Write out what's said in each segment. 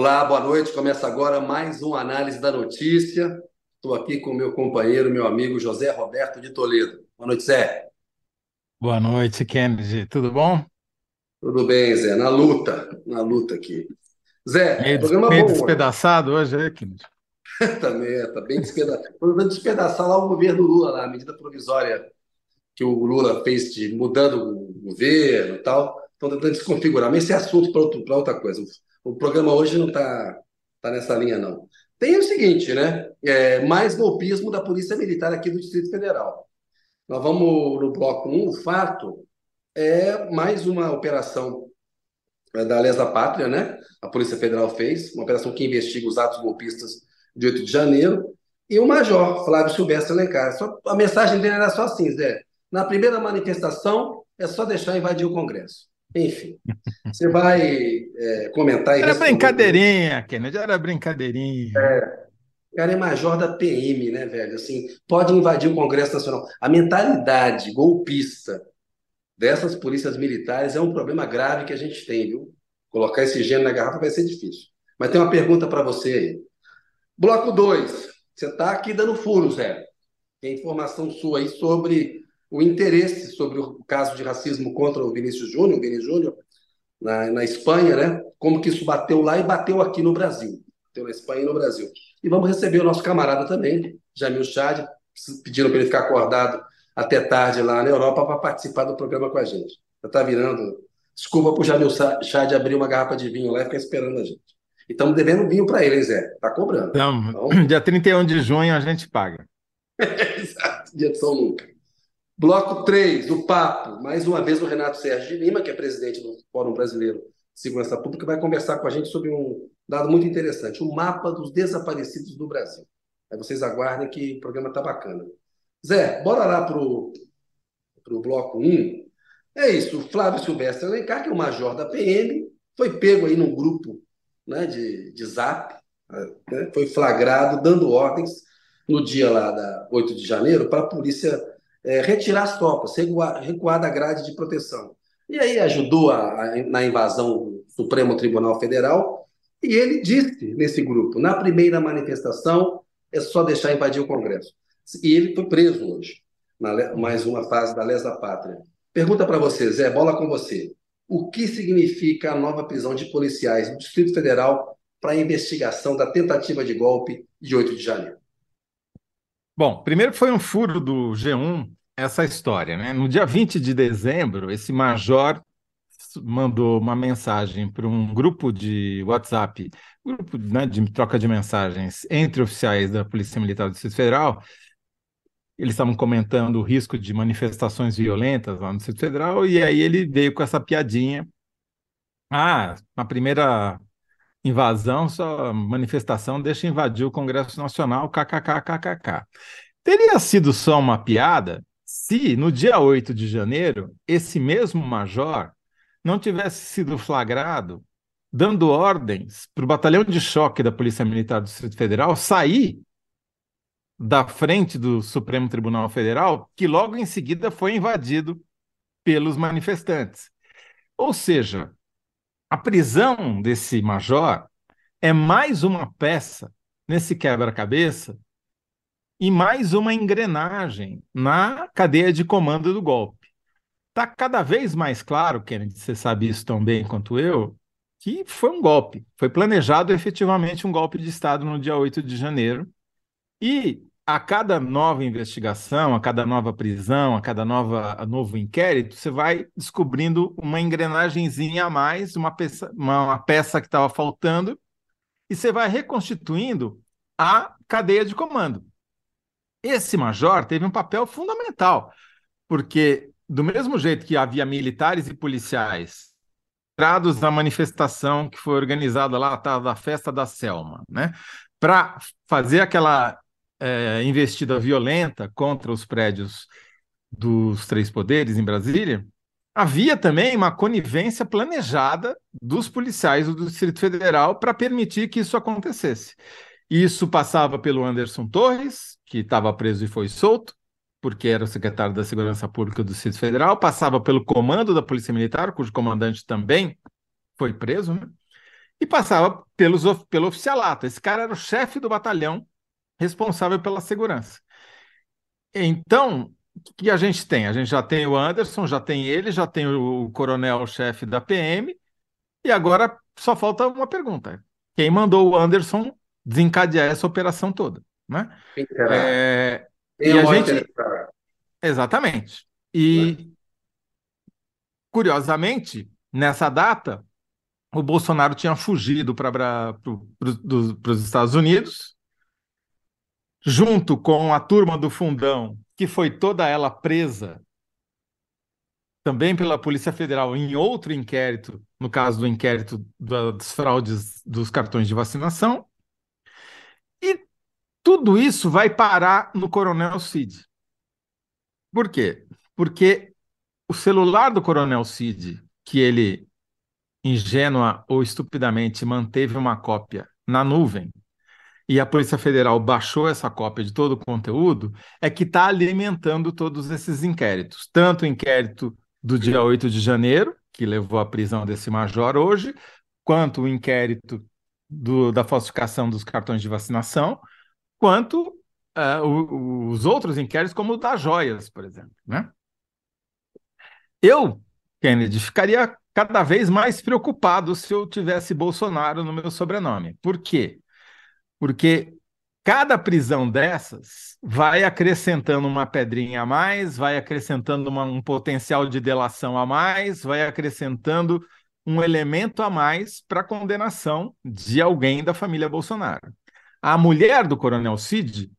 Olá, boa noite. Começa agora mais uma análise da notícia. Estou aqui com meu companheiro, meu amigo José Roberto de Toledo. Boa noite, Zé. Boa noite, Kennedy. Tudo bom? Tudo bem, Zé. Na luta, na luta aqui. Zé, meio, programa meio bom. despedaçado hoje, é, Kennedy? Também, está bem despedaçado. Tentando despedaçar lá o governo Lula, lá, a medida provisória que o Lula fez de mudando o governo e tal. Estão tentando desconfigurar. Mas esse é assunto para outra coisa. O programa hoje não está tá nessa linha, não. Tem o seguinte, né? É, mais golpismo da Polícia Militar aqui do Distrito Federal. Nós vamos no bloco 1, o fato é mais uma operação é, da Lesa Pátria, né? A Polícia Federal fez, uma operação que investiga os atos golpistas de 8 de janeiro, e o Major Flávio Silvestre Alencar. Só, a mensagem dele era só assim, Zé. Na primeira manifestação, é só deixar invadir o Congresso. Enfim, você vai é, comentar Era brincadeirinha, Kennedy, era brincadeirinha. É, cara é major da PM, né, velho? Assim, pode invadir o Congresso Nacional. A mentalidade golpista dessas polícias militares é um problema grave que a gente tem, viu? Colocar esse gênero na garrafa vai ser difícil. Mas tem uma pergunta para você aí. Bloco 2. Você está aqui dando furo, Zé. Tem informação sua aí sobre o interesse sobre o caso de racismo contra o Vinícius Júnior, Vinícius Júnior, na, na Espanha, né? Como que isso bateu lá e bateu aqui no Brasil. Bateu na Espanha e no Brasil. E vamos receber o nosso camarada também, Jamil Chad, pedindo para ele ficar acordado até tarde lá na Europa para participar do programa com a gente. Já está virando. Desculpa para o Jamil Chad abrir uma garrafa de vinho lá e ficar esperando a gente. E estamos devendo vinho para ele, hein, Zé? Está cobrando. Então, então, dia 31 de junho a gente paga. Exato, dia de São Lucas. Bloco 3, o papo. Mais uma vez o Renato Sérgio de Lima, que é presidente do Fórum Brasileiro de Segurança Pública, vai conversar com a gente sobre um dado muito interessante, o mapa dos desaparecidos do Brasil. Aí vocês aguardem que o programa está bacana. Zé, bora lá para o bloco 1. É isso, o Flávio Silvestre Alencar, que é o major da PM, foi pego aí num grupo né, de, de zap, né, foi flagrado dando ordens no dia lá da 8 de janeiro para a polícia é, retirar as tropas, recuar, da grade de proteção. E aí ajudou a, a, na invasão do Supremo Tribunal Federal, e ele disse nesse grupo, na primeira manifestação, é só deixar invadir o Congresso. E ele foi preso hoje, na mais uma fase da Lesa Pátria. Pergunta para você, Zé, bola com você. O que significa a nova prisão de policiais do Distrito Federal para a investigação da tentativa de golpe de 8 de janeiro? Bom, primeiro foi um furo do G1 essa história, né? No dia 20 de dezembro, esse major mandou uma mensagem para um grupo de WhatsApp, grupo né, de troca de mensagens entre oficiais da Polícia Militar do Distrito Federal. Eles estavam comentando o risco de manifestações violentas lá no Distrito Federal, e aí ele veio com essa piadinha. Ah, na primeira invasão, só manifestação deixa invadir o Congresso Nacional, kkkkk. Teria sido só uma piada se no dia 8 de janeiro esse mesmo major não tivesse sido flagrado dando ordens para o batalhão de choque da Polícia Militar do Distrito Federal sair da frente do Supremo Tribunal Federal, que logo em seguida foi invadido pelos manifestantes. Ou seja, a prisão desse major é mais uma peça nesse quebra-cabeça e mais uma engrenagem na cadeia de comando do golpe. Está cada vez mais claro, Kennedy, você sabe isso tão bem quanto eu, que foi um golpe. Foi planejado efetivamente um golpe de Estado no dia 8 de janeiro. E a cada nova investigação, a cada nova prisão, a cada nova, novo inquérito, você vai descobrindo uma engrenagemzinha a mais, uma peça, uma, uma peça que estava faltando, e você vai reconstituindo a cadeia de comando. Esse major teve um papel fundamental, porque do mesmo jeito que havia militares e policiais entrados na manifestação que foi organizada lá, tá, da festa da Selma, né, para fazer aquela é, investida violenta contra os prédios dos três poderes em Brasília, havia também uma conivência planejada dos policiais do Distrito Federal para permitir que isso acontecesse. Isso passava pelo Anderson Torres, que estava preso e foi solto, porque era o secretário da Segurança Pública do Distrito Federal, passava pelo comando da Polícia Militar, cujo comandante também foi preso, né? e passava pelos, pelo oficialato. Esse cara era o chefe do batalhão responsável pela segurança. Então, o que a gente tem? A gente já tem o Anderson, já tem ele, já tem o coronel-chefe da PM, e agora só falta uma pergunta: quem mandou o Anderson desencadear essa operação toda? Né? É, e a gente. Exatamente. E, curiosamente, nessa data, o Bolsonaro tinha fugido para os Estados Unidos, junto com a turma do Fundão, que foi toda ela presa também pela Polícia Federal em outro inquérito, no caso do inquérito das fraudes dos cartões de vacinação. E tudo isso vai parar no Coronel Cid. Por quê? Porque o celular do Coronel Cid, que ele ingênua ou estupidamente manteve uma cópia na nuvem, e a Polícia Federal baixou essa cópia de todo o conteúdo, é que está alimentando todos esses inquéritos. Tanto o inquérito do dia 8 de janeiro, que levou à prisão desse major hoje, quanto o inquérito do, da falsificação dos cartões de vacinação, quanto uh, o, os outros inquéritos, como o das joias, por exemplo. Né? Eu, Kennedy, ficaria cada vez mais preocupado se eu tivesse Bolsonaro no meu sobrenome. Por quê? Porque cada prisão dessas vai acrescentando uma pedrinha a mais, vai acrescentando uma, um potencial de delação a mais, vai acrescentando um elemento a mais para a condenação de alguém da família Bolsonaro. A mulher do Coronel Cid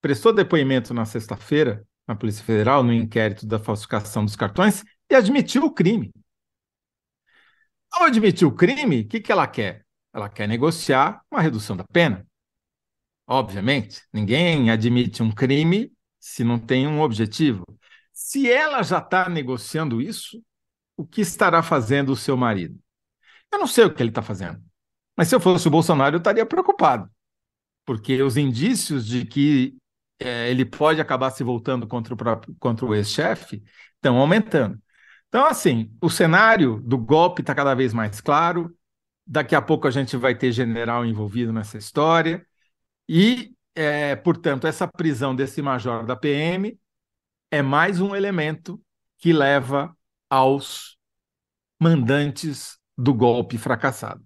prestou depoimento na sexta-feira na Polícia Federal no inquérito da falsificação dos cartões e admitiu o crime. Ao admitir o crime, o que, que ela quer? Ela quer negociar uma redução da pena. Obviamente, ninguém admite um crime se não tem um objetivo. Se ela já está negociando isso, o que estará fazendo o seu marido? Eu não sei o que ele está fazendo. Mas se eu fosse o Bolsonaro, eu estaria preocupado. Porque os indícios de que é, ele pode acabar se voltando contra o, contra o ex-chefe estão aumentando. Então, assim, o cenário do golpe está cada vez mais claro. Daqui a pouco a gente vai ter general envolvido nessa história. E, é, portanto, essa prisão desse major da PM é mais um elemento que leva aos mandantes do golpe fracassado.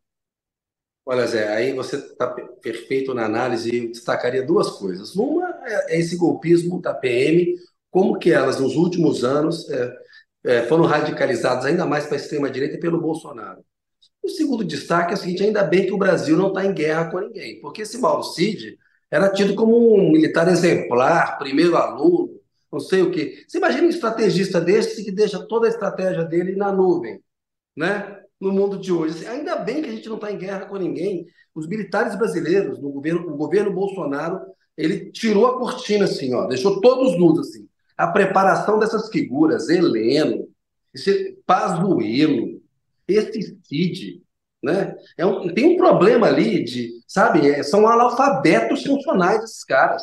Olha, Zé, aí você está perfeito na análise e destacaria duas coisas. Uma é esse golpismo da PM, como que elas, nos últimos anos, é, é, foram radicalizados ainda mais para a extrema-direita pelo Bolsonaro. O segundo destaque é o seguinte: ainda bem que o Brasil não está em guerra com ninguém, porque esse Mauro Cid era tido como um militar exemplar, primeiro aluno, não sei o quê. Você imagina um estrategista desse que deixa toda a estratégia dele na nuvem, né? no mundo de hoje. Assim, ainda bem que a gente não está em guerra com ninguém. Os militares brasileiros, no governo, o governo Bolsonaro, ele tirou a cortina assim, ó, deixou todos nus assim a preparação dessas figuras, Heleno, esse Pazuello, esse Cid, né? É um, tem um problema ali de, sabe, é, são analfabetos funcionais esses caras.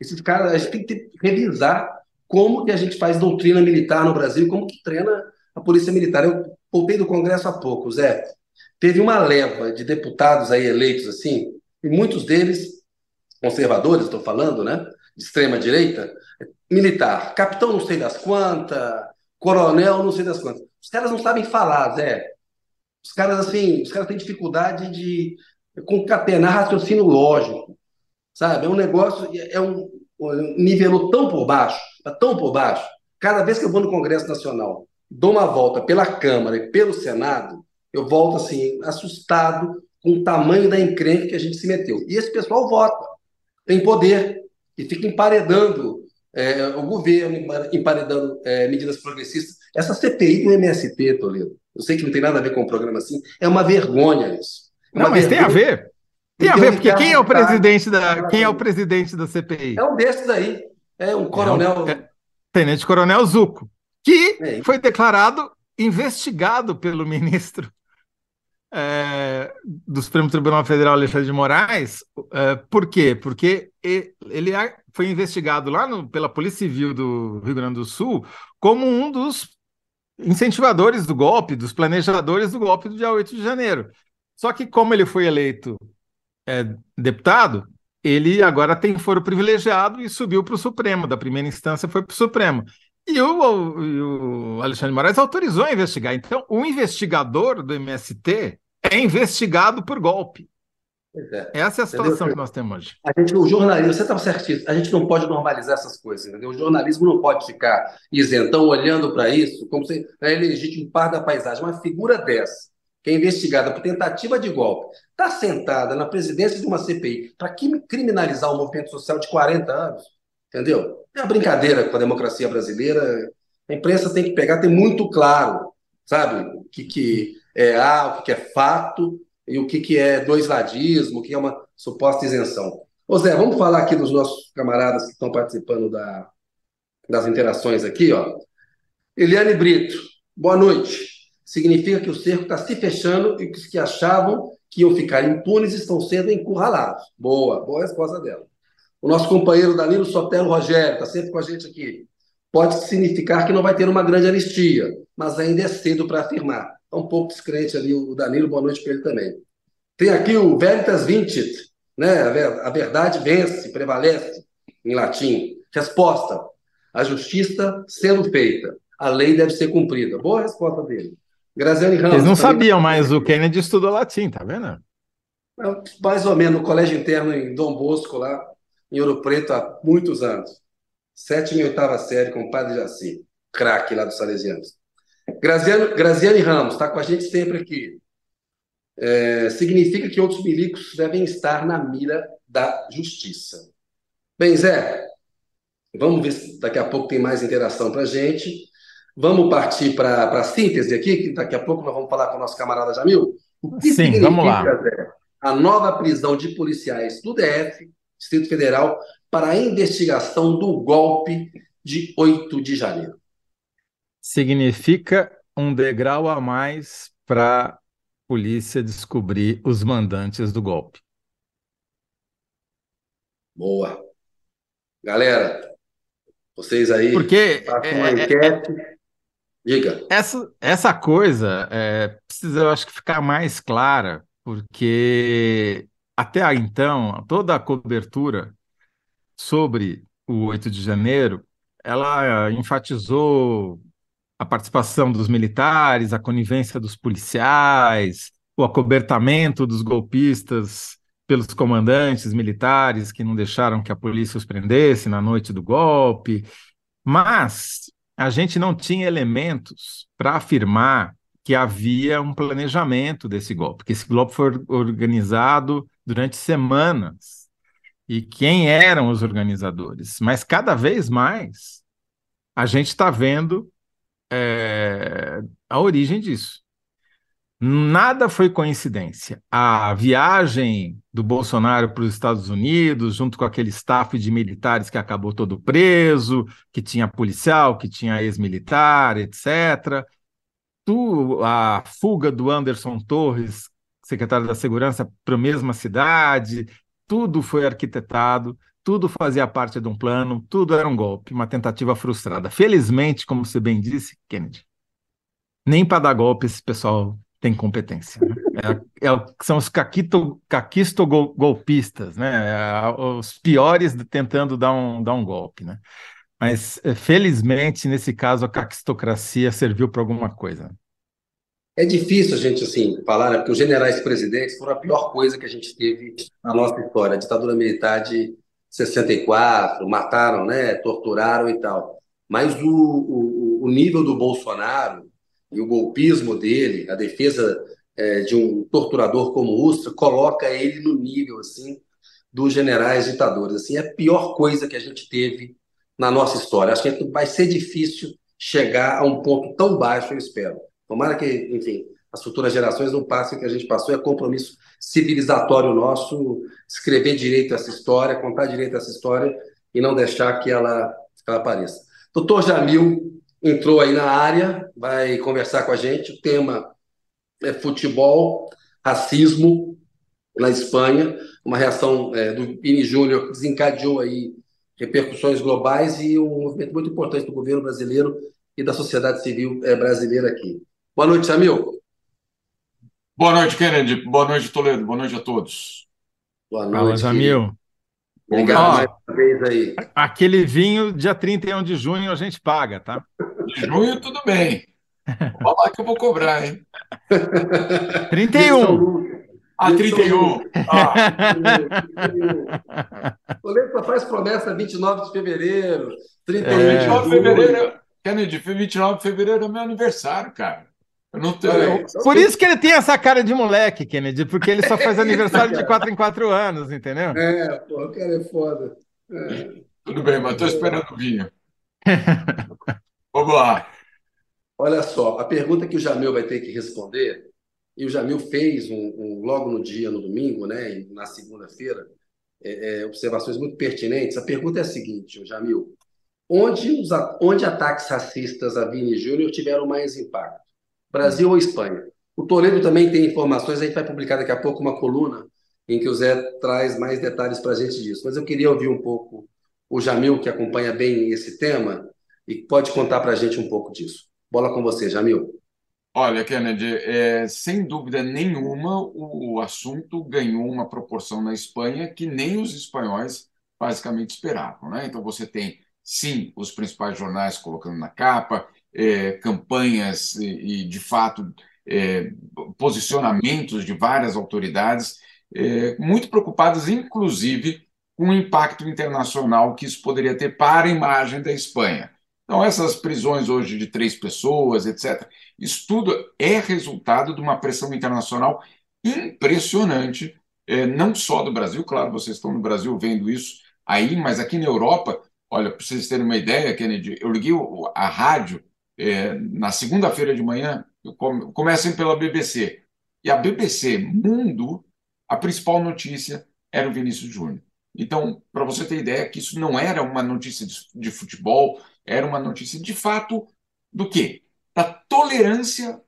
Esses caras, a gente tem que revisar como que a gente faz doutrina militar no Brasil, como que treina a polícia militar. Eu voltei do Congresso há pouco, Zé. Teve uma leva de deputados aí eleitos assim, e muitos deles conservadores, estou falando, né? De extrema direita, militar, capitão não sei das quantas, coronel não sei das quantas. Os caras não sabem falar, Zé. Os caras, assim, os caras têm dificuldade de concatenar raciocínio lógico, sabe? É um negócio, é um, nível tão por baixo, tá tão por baixo. Cada vez que eu vou no Congresso Nacional, dou uma volta pela Câmara e pelo Senado, eu volto, assim, assustado com o tamanho da encrenca que a gente se meteu. E esse pessoal vota, tem poder, e fica emparedando é, o governo emparedando é, medidas progressistas. Essa CPI do MST, Toledo, eu sei que não tem nada a ver com o um programa assim, é uma vergonha isso. É não, mas vergonha. tem a ver. Tem a ver, porque quem é o presidente da, quem é o presidente da CPI? É um desses aí. É um coronel. É um, é, Tenente Coronel Zuco, que é. foi declarado investigado pelo ministro é, do Supremo Tribunal Federal, Alexandre de Moraes. É, por quê? Porque ele foi investigado lá no, pela Polícia Civil do Rio Grande do Sul como um dos incentivadores do golpe, dos planejadores do golpe do dia 8 de janeiro. Só que, como ele foi eleito é, deputado, ele agora tem foro privilegiado e subiu para o Supremo. Da primeira instância foi para o Supremo. E o, o Alexandre Moraes autorizou a investigar. Então, o investigador do MST é investigado por golpe. É. Essa é a situação entendeu? que nós temos hoje. A gente, o jornalismo, você está certíssimo, a gente não pode normalizar essas coisas, entendeu? O jornalismo não pode ficar isentão olhando para isso como se é legítimo par da paisagem. Uma figura dessa, que é investigada por tentativa de golpe, está sentada na presidência de uma CPI para criminalizar um movimento social de 40 anos, entendeu? É uma brincadeira com a democracia brasileira. A imprensa tem que pegar, tem muito claro, sabe, o que, que é A, o que é fato e o que, que é dois-ladismo, o que é uma suposta isenção. Ô Zé, vamos falar aqui dos nossos camaradas que estão participando da, das interações aqui. Ó. Eliane Brito, boa noite. Significa que o cerco está se fechando e que os que achavam que iam ficar impunes estão sendo encurralados. Boa, boa resposta dela. O nosso companheiro Danilo Sotelo Rogério está sempre com a gente aqui. Pode significar que não vai ter uma grande anistia, mas ainda é cedo para afirmar. Está um pouco descrente ali o Danilo, boa noite para ele também. Tem aqui o Veritas Vincit, né? A verdade vence, prevalece, em latim. Resposta: a justiça sendo feita, a lei deve ser cumprida. Boa resposta dele. Graziane Ramos. Eles não sabiam, mas o Kennedy estudou latim, tá vendo? Mais ou menos, no colégio interno em Dom Bosco, lá em Ouro Preto, há muitos anos. Sétima e oitava série com o padre Jaci, craque lá dos Salesianos. Graziano, Graziane Ramos está com a gente sempre aqui. É, significa que outros milicos devem estar na mira da justiça. Bem, Zé, vamos ver se daqui a pouco tem mais interação para a gente. Vamos partir para a síntese aqui, que daqui a pouco nós vamos falar com o nosso camarada Jamil. O que Sim, vamos lá. Zé, a nova prisão de policiais do DF, Distrito Federal, para a investigação do golpe de 8 de janeiro? Significa um degrau a mais para a polícia descobrir os mandantes do golpe. Boa. Galera, vocês aí Porque façam uma é, é, enquete. É, Diga. Essa, essa coisa é, precisa, eu acho que, ficar mais clara, porque até então, toda a cobertura sobre o 8 de janeiro, ela enfatizou a participação dos militares, a conivência dos policiais, o acobertamento dos golpistas pelos comandantes militares que não deixaram que a polícia os prendesse na noite do golpe. Mas a gente não tinha elementos para afirmar que havia um planejamento desse golpe, que esse golpe foi organizado durante semanas. E quem eram os organizadores? Mas cada vez mais a gente está vendo é, a origem disso. Nada foi coincidência. A viagem do Bolsonaro para os Estados Unidos, junto com aquele staff de militares que acabou todo preso, que tinha policial, que tinha ex-militar, etc. Tu, a fuga do Anderson Torres, secretário da Segurança, para a mesma cidade, tudo foi arquitetado tudo fazia parte de um plano, tudo era um golpe, uma tentativa frustrada. Felizmente, como você bem disse, Kennedy, nem para dar golpe esse pessoal tem competência. Né? É, é, são os caquito, caquisto-golpistas, né? É, os piores tentando dar um, dar um golpe. Né? Mas, é, felizmente, nesse caso, a caquistocracia serviu para alguma coisa. É difícil a gente assim falar, né? porque os generais presidentes foram a pior coisa que a gente teve na nossa história, a ditadura militar de 64, mataram, né, torturaram e tal. Mas o, o, o nível do Bolsonaro e o golpismo dele, a defesa é, de um torturador como Ustra, coloca ele no nível assim dos generais ditadores. Assim, é a pior coisa que a gente teve na nossa história. Acho que vai ser difícil chegar a um ponto tão baixo, eu espero. Tomara que, enfim, as futuras gerações não passem o que a gente passou, é compromisso civilizatório nosso escrever direito essa história, contar direito essa história e não deixar que ela, ela apareça. Doutor Jamil entrou aí na área, vai conversar com a gente. O tema é futebol, racismo na Espanha, uma reação é, do Pini Júnior que desencadeou aí repercussões globais e um movimento muito importante do governo brasileiro e da sociedade civil é, brasileira aqui. Boa noite, Jamil. Boa noite, Kennedy. Boa noite, Toledo. Boa noite a todos. Boa Fala, noite, Jamil. querido. Obrigado Ó, mais uma vez aí. aquele vinho, dia 31 de junho, a gente paga, tá? De junho, tudo bem. Vou falar que eu vou cobrar, hein? 31. São Lucas. Ah, Dia de São 31. Lucas. Ah, 31. O Lê só faz promessa 29 de fevereiro, 31 É. de 29 de fevereiro. Kennedy, 29 de fevereiro é meu aniversário, cara. Eu não tenho. Eu- aí. Por isso que ele tem essa cara de moleque, Kennedy, porque ele só faz aniversário de 4 em 4 anos, entendeu? É, pô, o cara é foda. É. Tudo bem, mas estou esperando o vinho. Vamos lá. Olha só, a pergunta que o Jamil vai ter que responder, e o Jamil fez um, um- logo no dia, no domingo, né, e na segunda-feira, é, é, observações muito pertinentes. A pergunta é a seguinte, o Jamil: onde, os, onde ataques racistas a Vini Júnior tiveram mais impacto? Brasil ou Espanha? O Toledo também tem informações, a gente vai publicar daqui a pouco uma coluna em que o Zé traz mais detalhes para a gente disso. Mas eu queria ouvir um pouco o Jamil, que acompanha bem esse tema, e pode contar para a gente um pouco disso. Bola com você, Jamil. Olha, Kennedy, é, sem dúvida nenhuma, o, o assunto ganhou uma proporção na Espanha que nem os espanhóis basicamente esperavam, né? Então você tem, sim, os principais jornais colocando na capa, é, campanhas e, e, de fato, é, posicionamentos de várias autoridades é, muito preocupadas, inclusive, com o impacto internacional que isso poderia ter para a imagem da Espanha. Então, essas prisões hoje de três pessoas, etc., isso tudo é resultado de uma pressão internacional impressionante, eh, não só do Brasil, claro, vocês estão no Brasil vendo isso aí, mas aqui na Europa, olha, para vocês terem uma ideia, Kennedy, eu liguei a rádio eh, na segunda-feira de manhã, come- pela BBC, e a BBC Mundo, a principal notícia era o Vinícius Júnior. Então, para você ter ideia, que isso não era uma notícia de, de futebol, era uma notícia de fato do quê? Da tolerância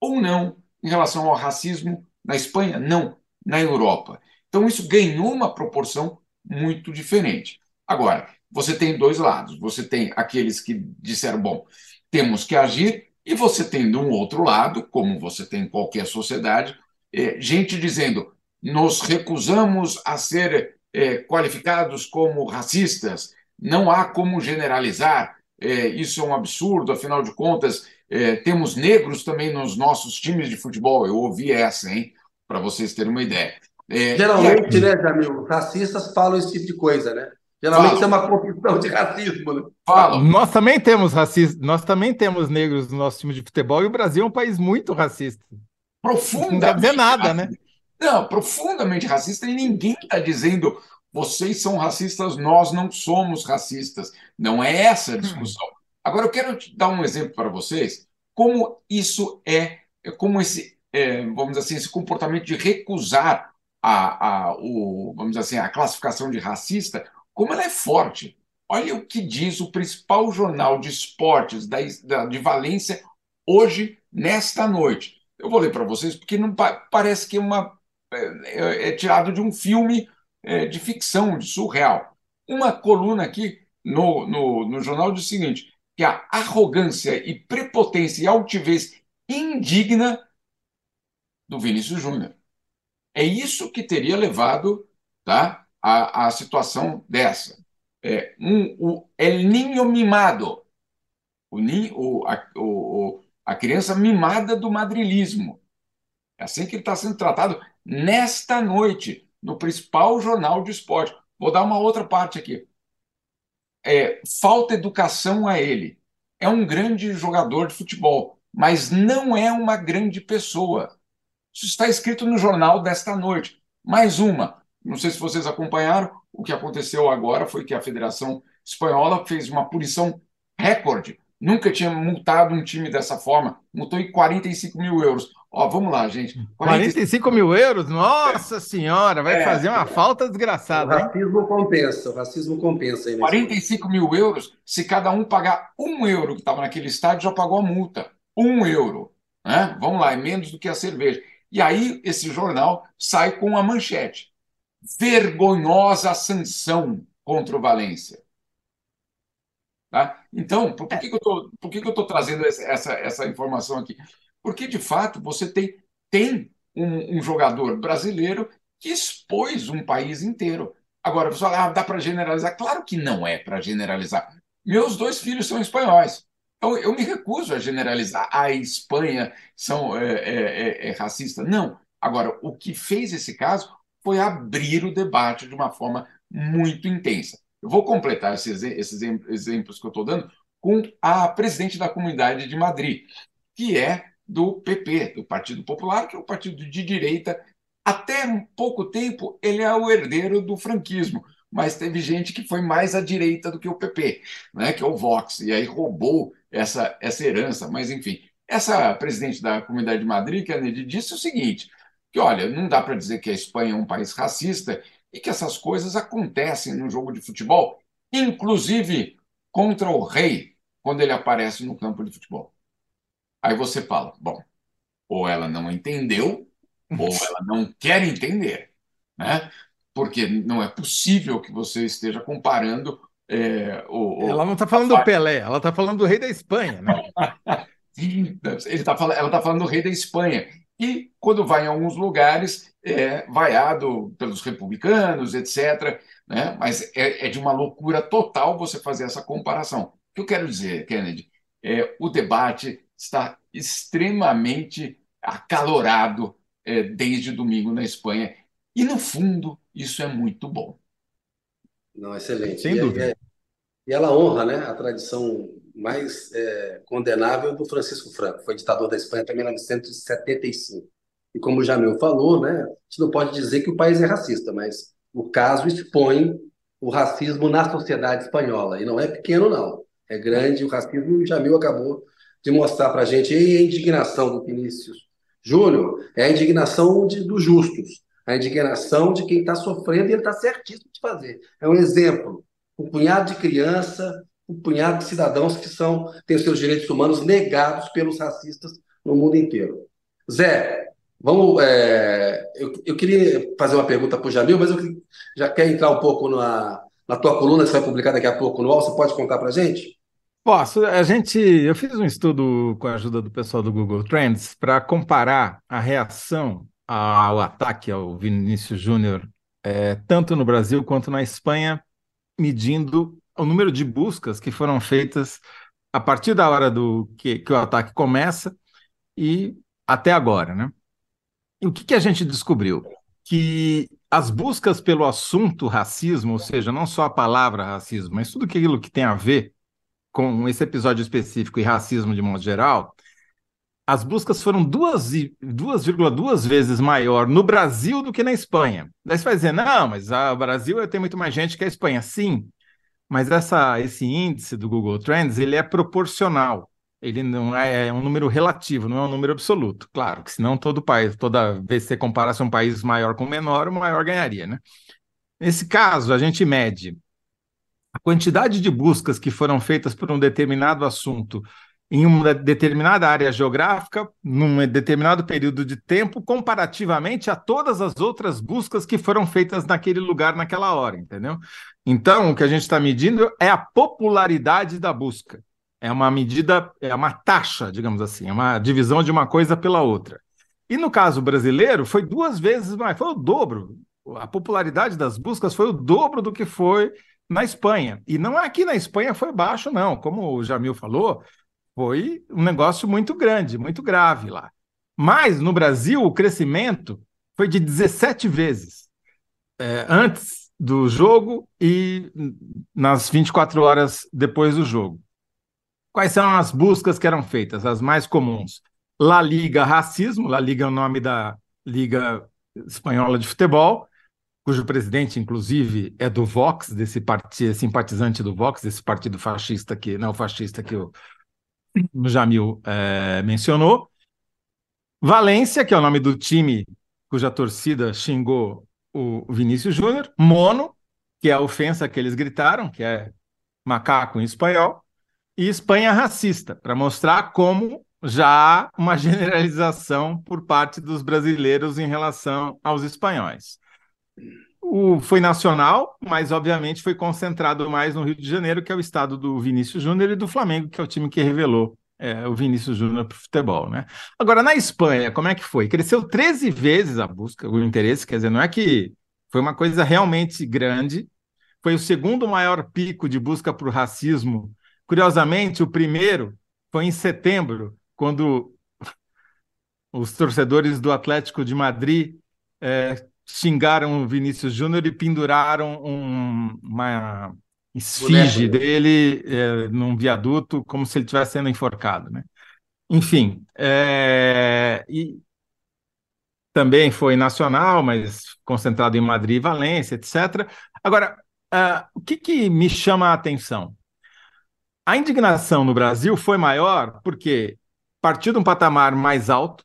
ou não em relação ao racismo na Espanha? Não, na Europa. Então, isso ganhou uma proporção muito diferente. Agora, você tem dois lados. Você tem aqueles que disseram, bom, temos que agir, e você tem de um outro lado, como você tem em qualquer sociedade, eh, gente dizendo, nos recusamos a ser eh, qualificados como racistas, não há como generalizar, eh, isso é um absurdo, afinal de contas, eh, temos negros também nos nossos times de futebol. Eu ouvi essa, hein? Para vocês terem uma ideia. E Geralmente, aí, né, Jamil, racistas falam esse tipo de coisa, né? Geralmente Falam. é uma confissão de racismo, né? falam, Nós também temos racistas, nós também temos negros no nosso time de futebol e o Brasil é um país muito racista. Não quer dizer nada, né? Não, profundamente racista, e ninguém está dizendo vocês são racistas, nós não somos racistas. Não é essa a discussão. Agora, eu quero te dar um exemplo para vocês, como isso é, como esse, é, vamos dizer assim, esse comportamento de recusar a, a, o, vamos dizer assim, a classificação de racista, como ela é forte. Olha o que diz o principal jornal de esportes da, da, de Valência hoje, nesta noite. Eu vou ler para vocês, porque não pa- parece que é uma é, é tirado de um filme é, de ficção, de surreal. Uma coluna aqui no, no, no jornal diz o seguinte: que a arrogância e prepotência e altivez indigna do Vinícius Júnior. É isso que teria levado tá, a, a situação dessa. É, um, o El Niño mimado, o, ni- o, a, o- a criança mimada do madrilismo. É assim que ele está sendo tratado nesta noite, no principal jornal de esporte. Vou dar uma outra parte aqui. É, falta educação a ele. É um grande jogador de futebol, mas não é uma grande pessoa. Isso está escrito no jornal desta noite. Mais uma. Não sei se vocês acompanharam. O que aconteceu agora foi que a Federação Espanhola fez uma punição recorde. Nunca tinha multado um time dessa forma. Multou em 45 mil euros. Ó, vamos lá, gente. 45 45 mil euros? Nossa senhora, vai É. fazer uma falta O desgraçada, hein? racismo compensa, o racismo compensa aí nesse 45 mil euros, se cada um pagar um euro que estava naquele estádio, já pagou a multa. Um euro. Né? Vamos lá, é menos do que a cerveja. E aí, esse jornal sai com uma manchete: vergonhosa sanção contra o Valência. Tá? Então, por, por que, que eu estou trazendo essa, essa, informação aqui? Porque, de fato, você tem, tem um, um jogador brasileiro que expôs um país inteiro. Agora, você fala, ah, dá para generalizar? Claro que não é para generalizar. Meus dois filhos são espanhóis. Então, eu me recuso a generalizar. A Espanha são, é, é, é, é racista. Não. Agora, o que fez esse caso foi abrir o debate de uma forma muito intensa. Eu vou completar esses, exemplos que eu estou dando com a presidente da Comunidade de Madrid, que é do PP, do Partido Popular, que é o partido de direita. Até pouco tempo, ele é o herdeiro do franquismo, mas teve gente que foi mais à direita do que o PP, né, que é o Vox, e aí roubou essa, essa herança. Mas, enfim, essa presidente da Comunidade de Madrid, Kennedy, disse o seguinte: que, olha, não dá para dizer que a Espanha é um país racista e que essas coisas acontecem no jogo de futebol, inclusive contra o rei, quando ele aparece no campo de futebol. Aí você fala, bom, ou ela não entendeu, ou ela não quer entender, né? Porque não é possível que você esteja comparando é, o, Ela não está falando do Pelé, ela está falando do rei da Espanha, né? Ele tá, ela está falando do rei da Espanha e, quando vai em alguns lugares, é vaiado pelos republicanos, etc. Né? Mas é, é, de uma loucura total você fazer essa comparação. O que eu quero dizer, Kennedy, é o debate está extremamente acalorado é, desde domingo na Espanha. E, no fundo, isso é muito bom. Não, excelente. Sem e, dúvida. E ela honra né, a tradição mais é, condenável do Francisco Franco. Foi ditador da Espanha até 1975. E como o Jamil falou, né, a gente não pode dizer que o país é racista, mas o caso expõe o racismo na sociedade espanhola. E não é pequeno, não. É grande o racismo. E o Jamil acabou de mostrar para a gente. E a indignação do Vinícius Júnior é a indignação de, dos justos, a indignação de quem está sofrendo e ele está certíssimo de fazer. É um exemplo. Um punhado de criança um punhado de cidadãos que são têm seus direitos humanos negados pelos racistas no mundo inteiro. Zé, vamos. É, eu, eu queria fazer uma pergunta para o Jamil, mas eu já quer entrar um pouco na, na tua coluna que vai publicar daqui a pouco no UOL. Você pode contar para a gente? Posso. A gente, eu fiz um estudo com a ajuda do pessoal do Google Trends para comparar a reação ao ataque ao Vinícius Júnior, é, tanto no Brasil quanto na Espanha, medindo o número de buscas que foram feitas a partir da hora do que, que o ataque começa e até agora, né? E o que, que a gente descobriu? Que as buscas pelo assunto racismo, ou seja, não só a palavra racismo, mas tudo aquilo que tem a ver com esse episódio específico e racismo de modo geral, as buscas foram 2,2 vezes maior no Brasil do que na Espanha. Daí você vai dizer, não, mas o Brasil tem muito mais gente que a Espanha. Sim, mas essa, esse índice do Google Trends ele é proporcional. Ele não é, é um número relativo, não é um número absoluto. Claro, que senão todo país, toda vez que você comparasse um país maior com menor, o maior ganharia, né? Nesse caso, a gente mede a quantidade de buscas que foram feitas por um determinado assunto em uma determinada área geográfica, num determinado período de tempo, comparativamente a todas as outras buscas que foram feitas naquele lugar, naquela hora, entendeu? Então, o que a gente está medindo é a popularidade da busca. É uma medida, é uma taxa, digamos assim, é uma divisão de uma coisa pela outra. E no caso brasileiro, foi duas vezes mais, foi o dobro. A popularidade das buscas foi o dobro do que foi na Espanha. E não é aqui na Espanha foi baixo, não. Como o Jamil falou, foi um negócio muito grande, muito grave lá. Mas no Brasil, o crescimento foi de 17 vezes é, antes do jogo e nas 24 horas depois do jogo. Quais são as buscas que eram feitas, as mais comuns? La Liga Racismo, La Liga é o nome da Liga Espanhola de Futebol, cujo presidente, inclusive, é do Vox, desse partido, simpatizante do Vox, desse partido fascista que, não fascista que o o Jamil é, mencionou. Valência, que é o nome do time cuja torcida xingou o Vinícius Júnior. Mono, que é a ofensa que eles gritaram, que é macaco em espanhol. E Espanha racista, para mostrar como já há uma generalização por parte dos brasileiros em relação aos espanhóis. O, foi nacional, mas obviamente foi concentrado mais no Rio de Janeiro, que é o estado do Vinícius Júnior, e do Flamengo, que é o time que revelou é, o Vinícius Júnior para o futebol, né? Agora, na Espanha, como é que foi? Cresceu 13 vezes a busca, o interesse, quer dizer, não é que foi uma coisa realmente grande, foi o segundo maior pico de busca por racismo. Curiosamente, o primeiro foi em setembro, quando os torcedores do Atlético de Madrid é, xingaram o Vinícius Júnior e penduraram um, uma esfinge dele é, num viaduto, como se ele estivesse sendo enforcado. Né? Enfim, é, e também foi nacional, mas concentrado em Madrid e Valência, etc. Agora, uh, o que, que me chama a atenção? A indignação no Brasil foi maior porque partiu de um patamar mais alto,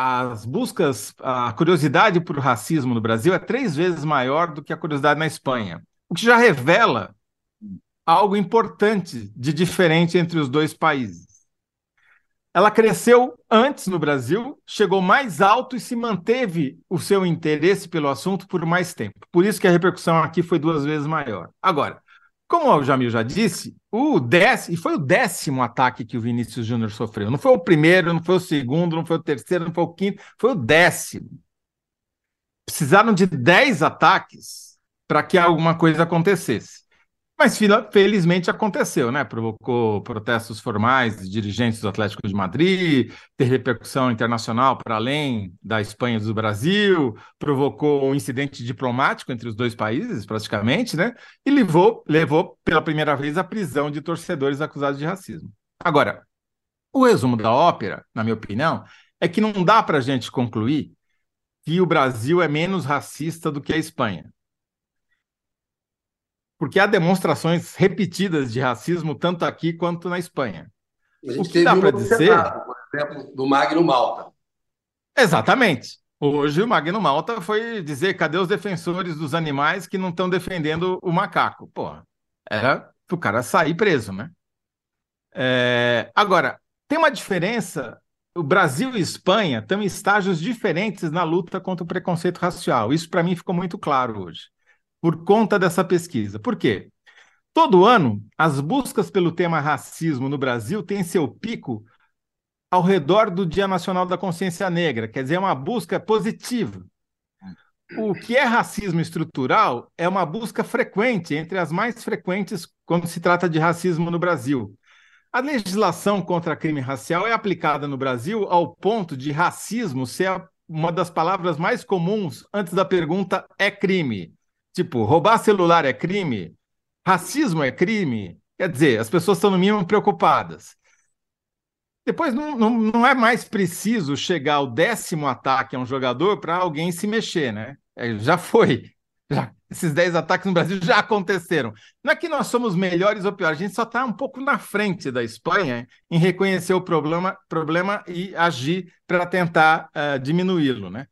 as buscas, a curiosidade por racismo no Brasil é três vezes maior do que a curiosidade na Espanha, o que já revela algo importante de diferente entre os dois países. Ela cresceu antes no Brasil, chegou mais alto e se manteve o seu interesse pelo assunto por mais tempo. Por isso que a repercussão aqui foi duas vezes maior. Agora, como o Jamil já disse, o décimo, e foi o décimo ataque que o Vinícius Júnior sofreu. Não foi o primeiro, não foi o segundo, não foi o terceiro, não foi o quinto, foi o décimo. Precisaram de dez ataques para que alguma coisa acontecesse. Mas felizmente aconteceu, né? Provocou protestos formais de dirigentes do Atlético de Madrid, teve repercussão internacional para além da Espanha e do Brasil, provocou um incidente diplomático entre os dois países, praticamente, né? E levou, levou pela primeira vez à prisão de torcedores acusados de racismo. Agora, o resumo da ópera, na minha opinião, é que não dá para a gente concluir que o Brasil é menos racista do que a Espanha porque há demonstrações repetidas de racismo tanto aqui quanto na Espanha. o que dá para dizer, por exemplo, do Magno Malta. Exatamente. Hoje o Magno Malta foi dizer cadê os defensores dos animais que não estão defendendo o macaco? Pô, era o cara sair preso, né? É... Agora, tem uma diferença. O Brasil e Espanha estão em estágios diferentes na luta contra o preconceito racial. Isso para mim ficou muito claro hoje por conta dessa pesquisa. Por quê? Todo ano, as buscas pelo tema racismo no Brasil têm seu pico ao redor do Dia Nacional da Consciência Negra, quer dizer, é uma busca positiva. O que é racismo estrutural é uma busca frequente, entre as mais frequentes quando se trata de racismo no Brasil. A legislação contra crime racial é aplicada no Brasil ao ponto de racismo ser uma das palavras mais comuns antes da pergunta é crime. Tipo, roubar celular é crime? Racismo é crime? Quer dizer, as pessoas estão no mínimo preocupadas. Depois não, não, não é mais preciso chegar ao décimo ataque a um jogador para alguém se mexer, né? É, já foi. Já, esses dez ataques no Brasil já aconteceram. Não é que nós somos melhores ou piores, a gente só está um pouco na frente da Espanha em reconhecer o problema, problema e agir para tentar uh, diminuí-lo, né?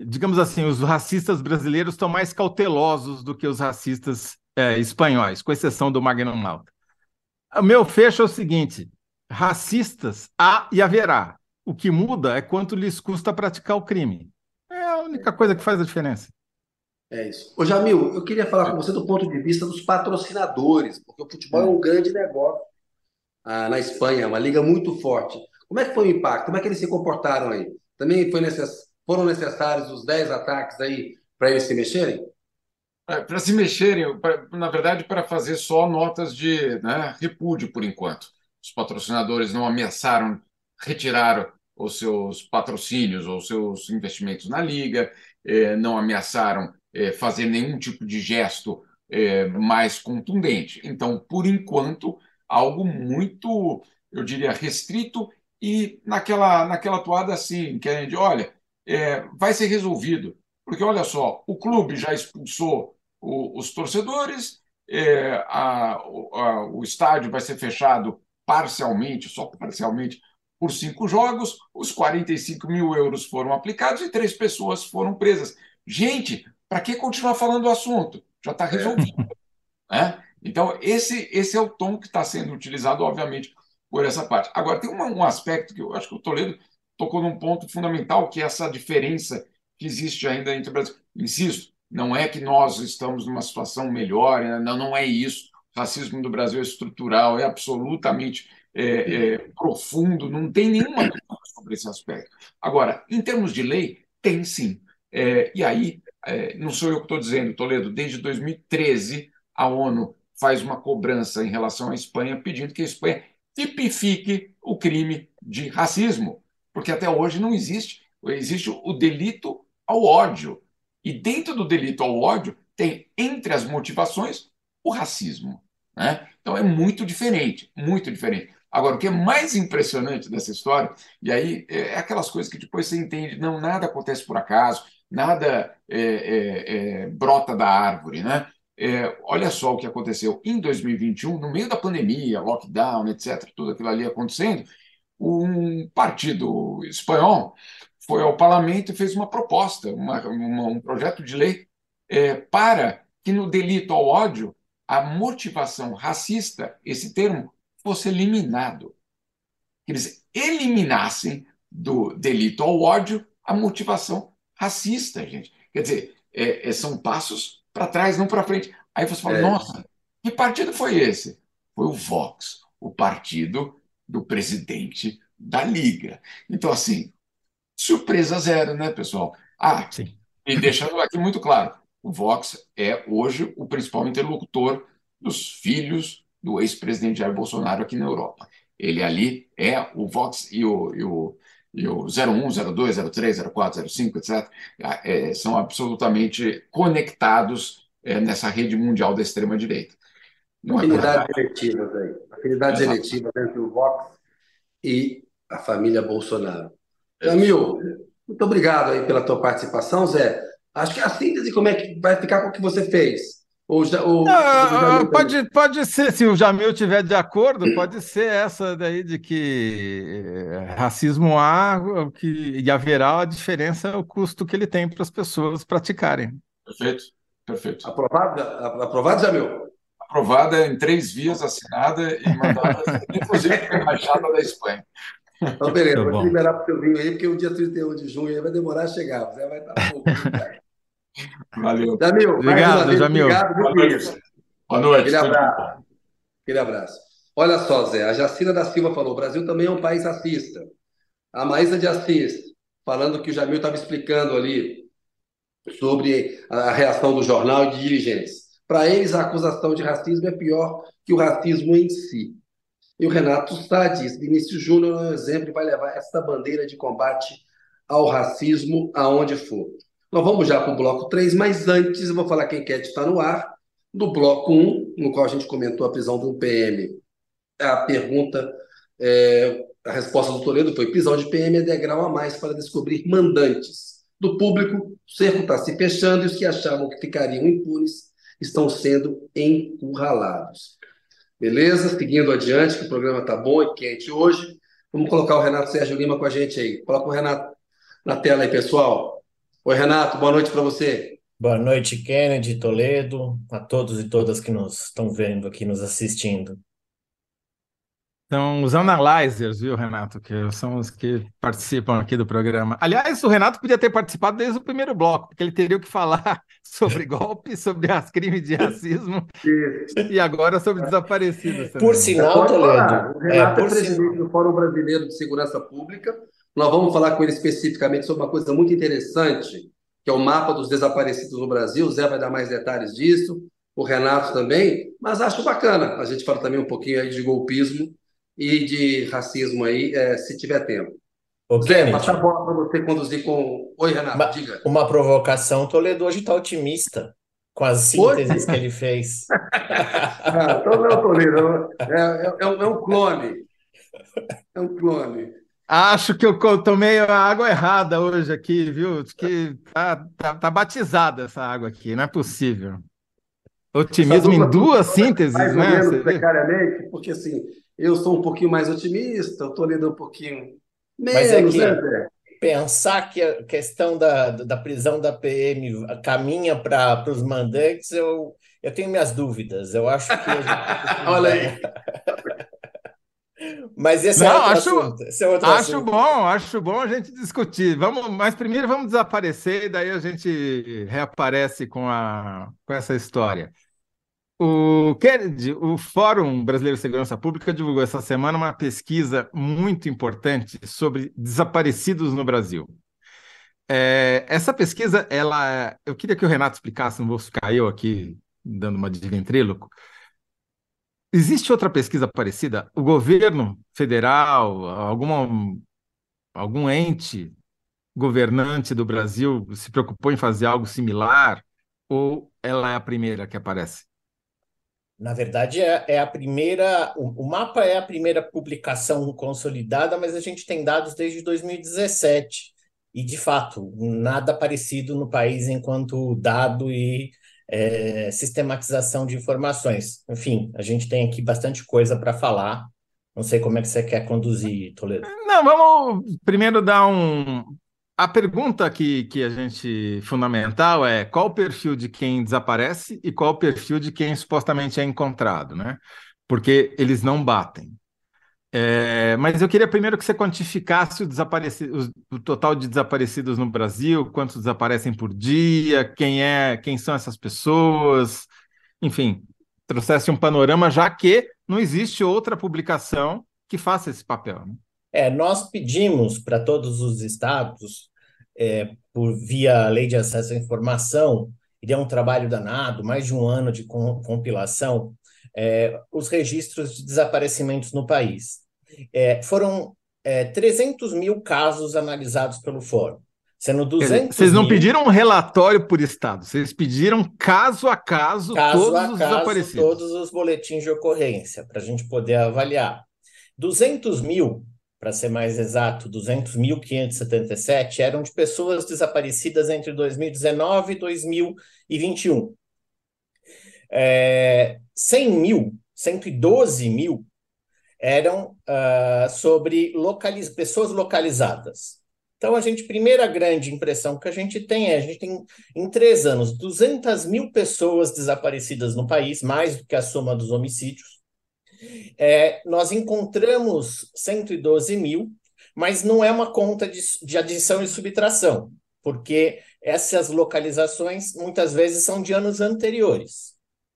Digamos assim, os racistas brasileiros estão mais cautelosos do que os racistas é, espanhóis, com exceção do Magno Malta. O meu fecho é o seguinte: racistas há e haverá. O que muda é quanto lhes custa praticar o crime. É a única coisa que faz a diferença. É isso. Ô Jamil, eu queria falar com você do ponto de vista dos patrocinadores, porque o futebol é um grande negócio ah, na Espanha, uma liga muito forte. Como é que foi o impacto? Como é que eles se comportaram aí? Também foi necessário foram necessários os 10 ataques aí para eles se mexerem? É, para se mexerem, pra, na verdade, para fazer só notas de né, repúdio por enquanto. Os patrocinadores não ameaçaram retirar os seus patrocínios ou seus investimentos na liga, eh, não ameaçaram eh, fazer nenhum tipo de gesto eh, mais contundente. Então, por enquanto, algo muito, eu diria, restrito e naquela, naquela toada assim, que a gente, olha, é, vai ser resolvido. Porque, olha só, o clube já expulsou o, os torcedores, é, a, a, o estádio vai ser fechado parcialmente, só parcialmente, por cinco jogos, os 45 mil euros foram aplicados e três pessoas foram presas. Gente, para que continuar falando do assunto? Já está resolvido. É. Né? Então, esse, esse é o tom que está sendo utilizado, obviamente, por essa parte. Agora, tem uma, um aspecto que eu acho que o Toledo tocou num ponto fundamental, que é essa diferença que existe ainda entre o Brasil. Insisto, não é que nós estamos numa situação melhor, né? não, não é isso. O racismo do Brasil é estrutural, é absolutamente é, é, profundo, não tem nenhuma dúvida sobre esse aspecto. Agora, em termos de lei, tem sim. É, e aí, é, não sou eu que estou dizendo, Toledo, desde 2013 a ONU faz uma cobrança em relação à Espanha, pedindo que a Espanha tipifique o crime de racismo, porque até hoje não existe. Existe o delito ao ódio. E dentro do delito ao ódio, tem entre as motivações o racismo. Né? Então é muito diferente, muito diferente. Agora, o que é mais impressionante dessa história, e aí é aquelas coisas que depois você entende, não, nada acontece por acaso, nada é, é, é, brota da árvore, né? É, olha só o que aconteceu em 2021, no meio da pandemia, lockdown, etc., tudo aquilo ali acontecendo, um partido espanhol foi ao parlamento e fez uma proposta, uma, uma, um projeto de lei é, para que no delito ao ódio a motivação racista, esse termo, fosse eliminado. Que eles eliminassem do delito ao ódio a motivação racista, gente. Quer dizer, é, é, são passos para trás, não para frente. Aí você fala, é. nossa, que partido foi esse? Foi o Vox, o partido do presidente da Liga. Então, assim, surpresa zero, né, pessoal? Ah, Sim. e deixando aqui muito claro, o Vox é hoje o principal interlocutor dos filhos do ex-presidente Jair Bolsonaro aqui na Europa. Ele ali é o Vox e o, e o, e o 01, 02, 03, 04, 05, etc., é, são absolutamente conectados é, nessa rede mundial da extrema-direita. É Afinidades é eletivas aí. Afinidades eletivas entre o Vox e a família Bolsonaro. Jamil, muito obrigado aí pela tua participação, Zé. Acho que a síntese, como é que vai ficar com o que você fez? Ou, ou, ou pode, pode ser, se o Jamil tiver de acordo, pode ser essa daí de que eh, racismo há que, e haverá a diferença, o custo que ele tem para as pessoas praticarem. Perfeito, perfeito. Aprovado, aprovado Jamil? Aprovada em três vias, assinada e mandada, inclusive para a Embaixada da Espanha. Então, beleza, vou te liberar para o seu vinho aí, porque o dia 31 de junho vai demorar a chegar. Você vai estar pouco. Valeu. Jamil, obrigado, vez, Jamil. Obrigado, Boa noite. Boa noite. Aquele abraço. Aquele abraço. Olha só, Zé, a Jacina da Silva falou: o Brasil também é um país racista. A Maísa de Assis, falando que o Jamil estava explicando ali sobre a reação do jornal e de dirigentes. Para eles, a acusação de racismo é pior que o racismo em si. E o Renato Sá diz: Vinícius Júnior é um exemplo e vai levar essa bandeira de combate ao racismo aonde for. Nós vamos já para o bloco 3, mas antes eu vou falar quem quer está no ar. Do bloco 1, no qual a gente comentou a prisão do PM, a pergunta, é, a resposta do Toledo foi: prisão de PM é degrau a mais para descobrir mandantes. Do público, o cerco está se fechando e os que achavam que ficariam impunes estão sendo encurralados. Beleza? Seguindo adiante, que o programa está bom e quente hoje. Vamos colocar o Renato Sérgio Lima com a gente aí. Coloca o Renato na tela aí, pessoal. Oi, Renato, boa noite para você. Boa noite, Kennedy, Toledo, a todos e todas que nos estão vendo aqui, nos assistindo. São os analyzers, viu, Renato? Que são os que participam aqui do programa. Aliás, o Renato podia ter participado desde o primeiro bloco, porque ele teria que falar sobre golpe, sobre as crimes de racismo e agora sobre desaparecidos. Também. Por sinal, Toledo. O Renato é, é presidente sinal. do Fórum Brasileiro de Segurança Pública nós vamos falar com ele especificamente sobre uma coisa muito interessante, que é o mapa dos desaparecidos no Brasil. O Zé vai dar mais detalhes disso, o Renato também, mas acho bacana. A gente fala também um pouquinho aí de golpismo e de racismo aí, é, se tiver tempo. Ô, Zé, passar a bola para você conduzir com. Oi, Renato, uma, diga. Uma provocação, Toledo hoje está otimista com as sínteses que ele fez. ah, então não é o Toledo, é, é, é, um, é um clone. É um clone. Acho que eu tomei a água errada hoje aqui, viu? Que tá, tá, tá batizada essa água aqui, não é possível. Otimismo em duas sínteses, mais né? Ou menos precariamente, porque assim, eu sou um pouquinho mais otimista, eu estou lendo um pouquinho menos, Mas é que né? pensar que a questão da, da prisão da PM caminha para os mandantes, eu, eu tenho minhas dúvidas. Eu acho que. Olha aí. Mas esse é Não, é outro acho, assunto. Esse é outro acho assunto. bom, acho bom a gente discutir. Vamos, mas primeiro vamos desaparecer e daí a gente reaparece com, a, com essa história. O Kennedy, o Fórum Brasileiro de Segurança Pública divulgou essa semana uma pesquisa muito importante sobre desaparecidos no Brasil. É, essa pesquisa, ela, eu queria que o Renato explicasse, não vou ficar eu aqui dando uma de ventríloco. Existe outra pesquisa parecida? O governo federal, alguma, algum ente governante do Brasil se preocupou em fazer algo similar? Ou ela é a primeira que aparece? Na verdade, é, é a primeira. O, o, mapa é a primeira publicação consolidada, mas a gente tem dados desde 2017. E, de fato, nada parecido no país enquanto dado e é, sistematização de informações. Enfim, a gente tem aqui bastante coisa para falar. Não sei como é que você quer conduzir, Toledo. Não, vamos primeiro dar um. A pergunta que, que a gente fundamental é qual o perfil de quem desaparece e qual o perfil de quem supostamente é encontrado, né? Porque eles não batem. É, mas eu queria primeiro que você quantificasse o, o, total de desaparecidos no Brasil, quantos desaparecem por dia, quem é, quem são essas pessoas, enfim, trouxesse um panorama, já que não existe outra publicação que faça esse papel. Né? É, nós pedimos para todos os estados, é, por via lei de acesso à informação, e é um trabalho danado, mais de um ano de compilação, é, os registros de desaparecimentos no país. É, foram é, 300 mil casos analisados pelo Fórum. Sendo 200 Vocês não mil... pediram um relatório por estado, vocês pediram caso a caso, caso todos a os caso, desaparecidos. Todos os boletins de ocorrência, para a gente poder avaliar. 200 mil, para ser mais exato, 200.577 eram de pessoas desaparecidas entre 2019 e 2021. É, 100 mil, 112 mil eram uh, sobre localiz pessoas localizadas. Então, a gente, primeira grande impressão que a gente tem é, a gente tem, em três anos, 200 mil pessoas desaparecidas no país, mais do que a soma dos homicídios. É, nós encontramos 112 mil, mas não é uma conta de, de adição e subtração, porque essas localizações muitas vezes são de anos anteriores.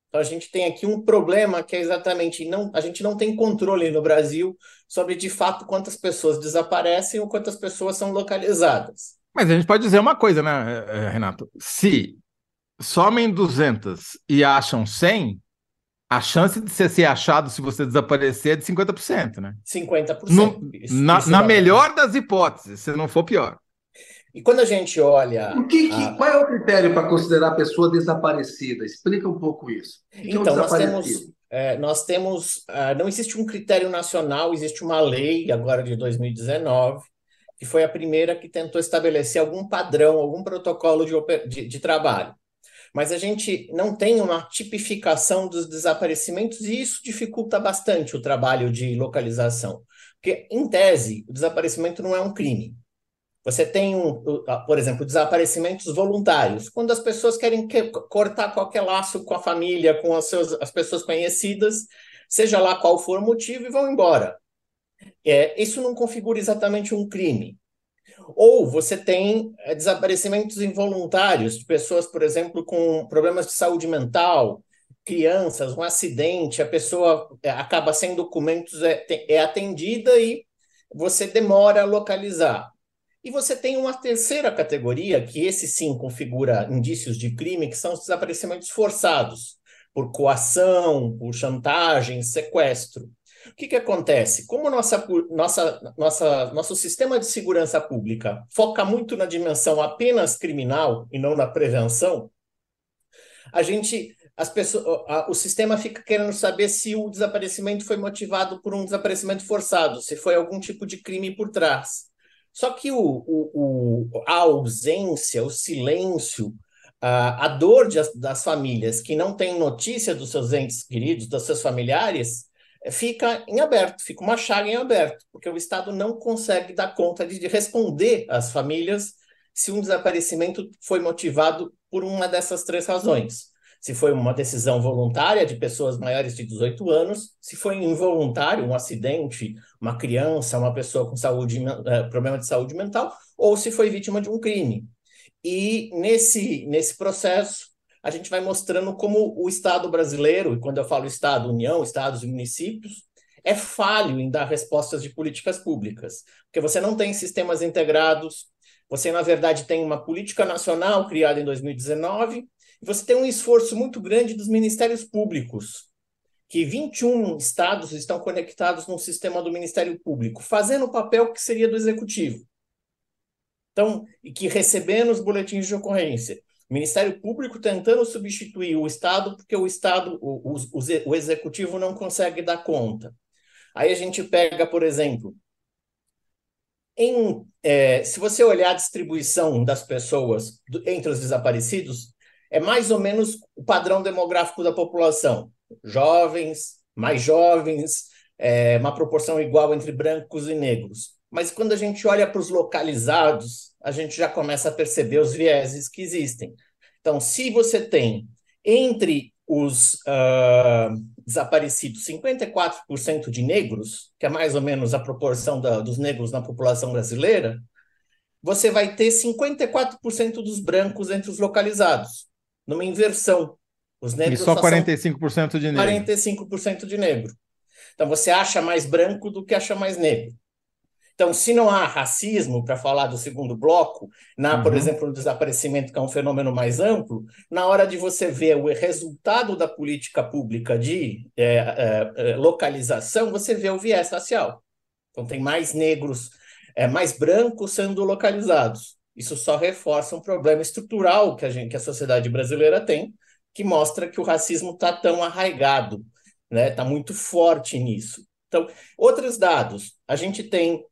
Então a gente tem aqui um problema que é exatamente não, a gente não tem controle no Brasil sobre de fato quantas pessoas desaparecem ou quantas pessoas são localizadas. Mas a gente pode dizer uma coisa, né, Renato? Se somem 200 e acham 100, a chance de você ser achado se você desaparecer é de 50%, né? 50%. No, isso, na, isso na melhor das hipóteses, se não for pior. E quando a gente olha. O que, que a... Qual é o critério para considerar a pessoa desaparecida? Explica um pouco isso. Que então, é um então, nós temos. É, nós temos uh, não existe um critério nacional, existe uma lei agora de 2019, que foi a primeira que tentou estabelecer algum padrão, algum protocolo de, de, de trabalho. Mas a gente não tem uma tipificação dos desaparecimentos e isso dificulta bastante o trabalho de localização. Porque, em tese, o desaparecimento não é um crime. Você tem, um, por exemplo, desaparecimentos voluntários, quando as pessoas querem que, cortar qualquer laço com a família, com as, seus, as pessoas conhecidas, seja lá qual for o motivo, e vão embora. É, isso não configura exatamente um crime. Ou você tem é, desaparecimentos involuntários de pessoas, por exemplo, com problemas de saúde mental, crianças, um acidente, a pessoa é, acaba sem documentos, é, é atendida e você demora a localizar. E você tem uma terceira categoria, que esse sim configura indícios de crime, que são os desaparecimentos forçados, por coação, por chantagem, sequestro. O que, que acontece? Como nossa, nossa, nossa, nosso sistema de segurança pública foca muito na dimensão apenas criminal e não na prevenção, a gente, as pessoas, o sistema fica querendo saber se o desaparecimento foi motivado por um desaparecimento forçado, se foi algum tipo de crime por trás. Só que o, o, o, a ausência, o silêncio, a, a dor de, das famílias que não têm notícia dos seus entes queridos, dos seus familiares, fica em aberto, fica uma chaga em aberto, porque o Estado não consegue dar conta de, de responder às famílias se um desaparecimento foi motivado por uma dessas três razões se foi uma decisão voluntária de pessoas maiores de 18 anos, se foi involuntário, um acidente, uma criança, uma pessoa com saúde, uh, problema de saúde mental, ou se foi vítima de um crime. E nesse, nesse processo, a gente vai mostrando como o Estado brasileiro, e quando eu falo Estado, União, Estados e municípios, é falho em dar respostas de políticas públicas, porque você não tem sistemas integrados, você, na verdade, tem uma política nacional criada em 2019, e você tem um esforço muito grande dos ministérios públicos, que 21 estados estão conectados no sistema do Ministério Público, fazendo o papel que seria do Executivo. Então, e que recebendo os boletins de ocorrência. O Ministério Público tentando substituir o Estado, porque o Estado, o, o, o Executivo não consegue dar conta. Aí a gente pega, por exemplo, em, é, se você olhar a distribuição das pessoas do, entre os desaparecidos, é mais ou menos o padrão demográfico da população. Jovens, mais jovens, é, uma proporção igual entre brancos e negros. Mas quando a gente olha para os localizados, a gente já começa a perceber os vieses que existem. Então, se você tem entre os uh, desaparecidos 54% de negros, que é mais ou menos a proporção da, dos negros na população brasileira, você vai ter 54% dos brancos entre os localizados, numa inversão. Os negros e só 45% de negro. 45% de negro. Então você acha mais branco do que acha mais negro. Então, se não há racismo, para falar do segundo bloco, na, uhum. por exemplo, no desaparecimento, que é um fenômeno mais amplo, na hora de você ver o resultado da política pública de é, é, é, localização, você vê o viés racial. Então, tem mais negros, é, mais brancos sendo localizados. Isso só reforça um problema estrutural que a, gente, que a sociedade brasileira tem, que mostra que o racismo está tão arraigado, está né? Tá muito forte nisso. Então, outros dados, a gente tem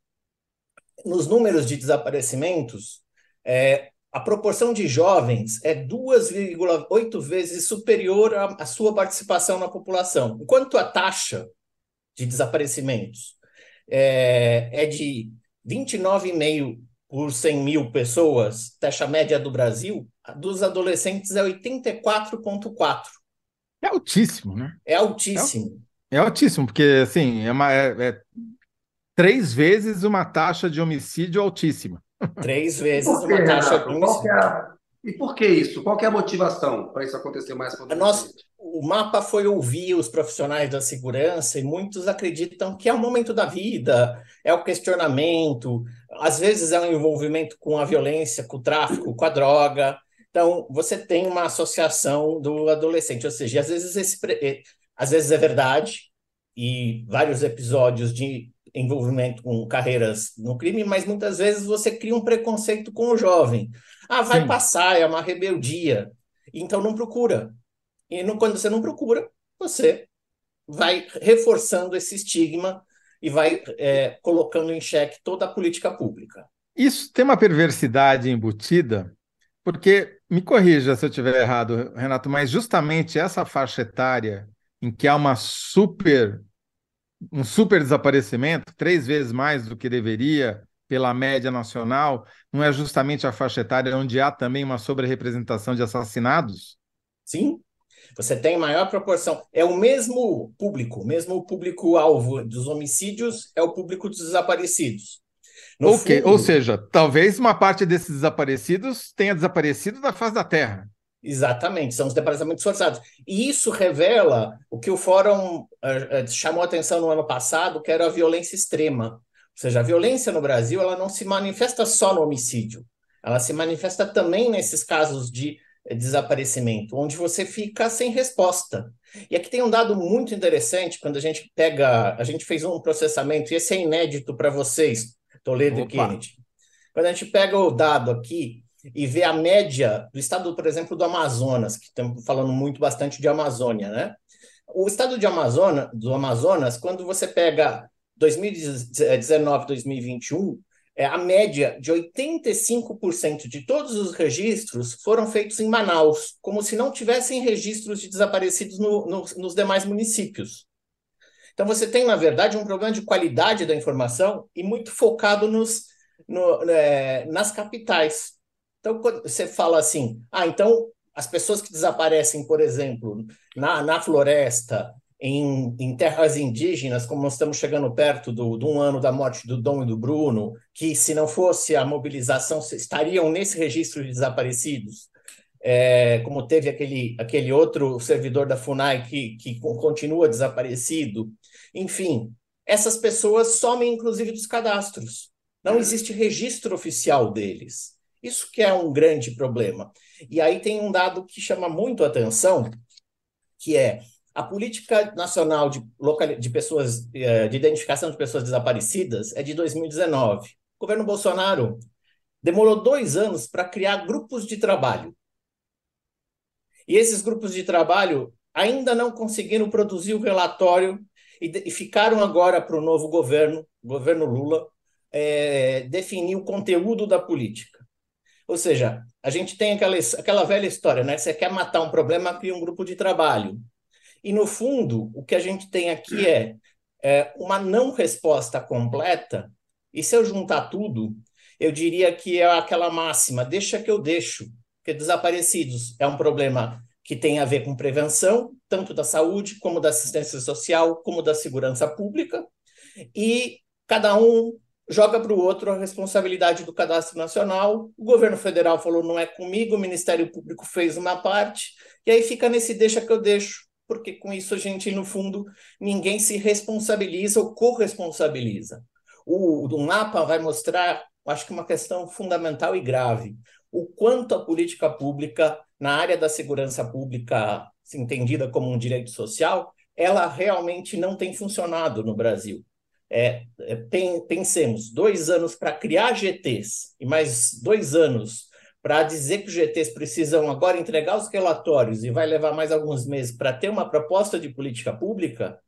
nos números de desaparecimentos, é, a proporção de jovens é 2,8 vezes superior à, à, sua participação na população, enquanto a taxa de desaparecimentos é, é de 29,5 por 100 mil pessoas, taxa média do Brasil, dos adolescentes é 84,4. É altíssimo, né? É altíssimo. É, é altíssimo, porque assim, é, uma, é, é três vezes uma taxa de homicídio altíssima. Três vezes uma taxa. É e por que isso? Qual que é a motivação para isso acontecer mais Nós, O mapa foi ouvir os profissionais da segurança e muitos acreditam que é o momento da vida, é o questionamento, às vezes é um envolvimento com a violência, com o tráfico, com a droga. Então, você tem uma associação do adolescente, ou seja, às vezes, esse, eh, às vezes é verdade, e vários episódios de envolvimento com carreiras no crime, mas muitas vezes você cria um preconceito com o jovem. Ah, vai Sim. passar, é uma rebeldia. Então não procura. E não, quando você não procura, você vai reforçando esse estigma e vai é, colocando em xeque toda a política pública. Isso tem uma perversidade embutida, porque, me corrija se eu estiver errado, Renato, mas justamente essa faixa etária em que há uma super um super desaparecimento, três vezes mais do que deveria pela média nacional, não é justamente a faixa etária onde há também uma sobre-representação de assassinados? Sim, você tem maior proporção. É o mesmo público, mesmo público-alvo dos homicídios é o público dos desaparecidos. No okay. Fundo, Ou seja, talvez uma parte desses desaparecidos tenha desaparecido da face da Terra. Exatamente, são os departamentos forçados. E isso revela o que o Fórum uh, chamou atenção no ano passado, que era a violência extrema. Ou seja, a violência no Brasil ela não se manifesta só no homicídio, ela se manifesta também nesses casos de desaparecimento, onde você fica sem resposta. E aqui tem um dado muito interessante, quando a gente pega, a gente fez um processamento, e esse é inédito para vocês, Toledo Opa. e Kennedy. Quando a gente pega o dado aqui, e ver a média do estado, por exemplo, do Amazonas, que estamos falando muito bastante de Amazônia, né? O estado de Amazonas, do Amazonas, quando você pega 2019, 2021, é, a média de 85% de todos os registros foram feitos em Manaus, como se não tivessem registros de desaparecidos no, no, nos demais municípios. Então, você tem, na verdade, um problema de qualidade da informação e muito focado nos, no, é, nas capitais. Então, quando você fala assim, ah, então as pessoas que desaparecem, por exemplo, na, na floresta, em, em, terras indígenas, como nós estamos chegando perto do, de um ano da morte do Dom e do Bruno, que se não fosse a mobilização estariam nesse registro de desaparecidos. é, como teve aquele, aquele outro servidor da FUNAI que, que continua desaparecido. Enfim, essas pessoas somem inclusive dos cadastros. Não existe registro oficial deles. Isso que é um grande problema. E aí tem um dado que chama muito a atenção, que é a política nacional de, local, de pessoas eh, de identificação de pessoas desaparecidas é de 2019. O governo Bolsonaro demorou dois anos para criar grupos de trabalho. E esses grupos de trabalho ainda não conseguiram produzir o relatório e, e ficaram agora para o novo governo, governo Lula, é, definir o conteúdo da política. Ou seja, a gente tem aquela, aquela velha história, né? Você quer matar um problema, cria um grupo de trabalho. E, no fundo, o que a gente tem aqui é, é uma não resposta completa, e se eu juntar tudo, eu diria que é aquela máxima, deixa que eu deixo, porque desaparecidos é um problema que tem a ver com prevenção, tanto da saúde, como da assistência social, como da segurança pública, e cada um joga para o outro a responsabilidade do cadastro nacional. O governo federal falou não é comigo, o Ministério Público fez uma parte, e aí fica nesse deixa que eu deixo, porque com isso a gente, no fundo, ninguém se responsabiliza ou corresponsabiliza. O, o mapa vai mostrar, acho que uma questão fundamental e grave, o quanto a política pública na área da segurança pública, entendida como um direito social, ela realmente não tem funcionado no Brasil. É, é, pensemos, dois anos para criar GTs e mais dois anos para dizer que os GTs precisam agora entregar os relatórios e vai levar mais alguns meses para ter uma proposta de política pública,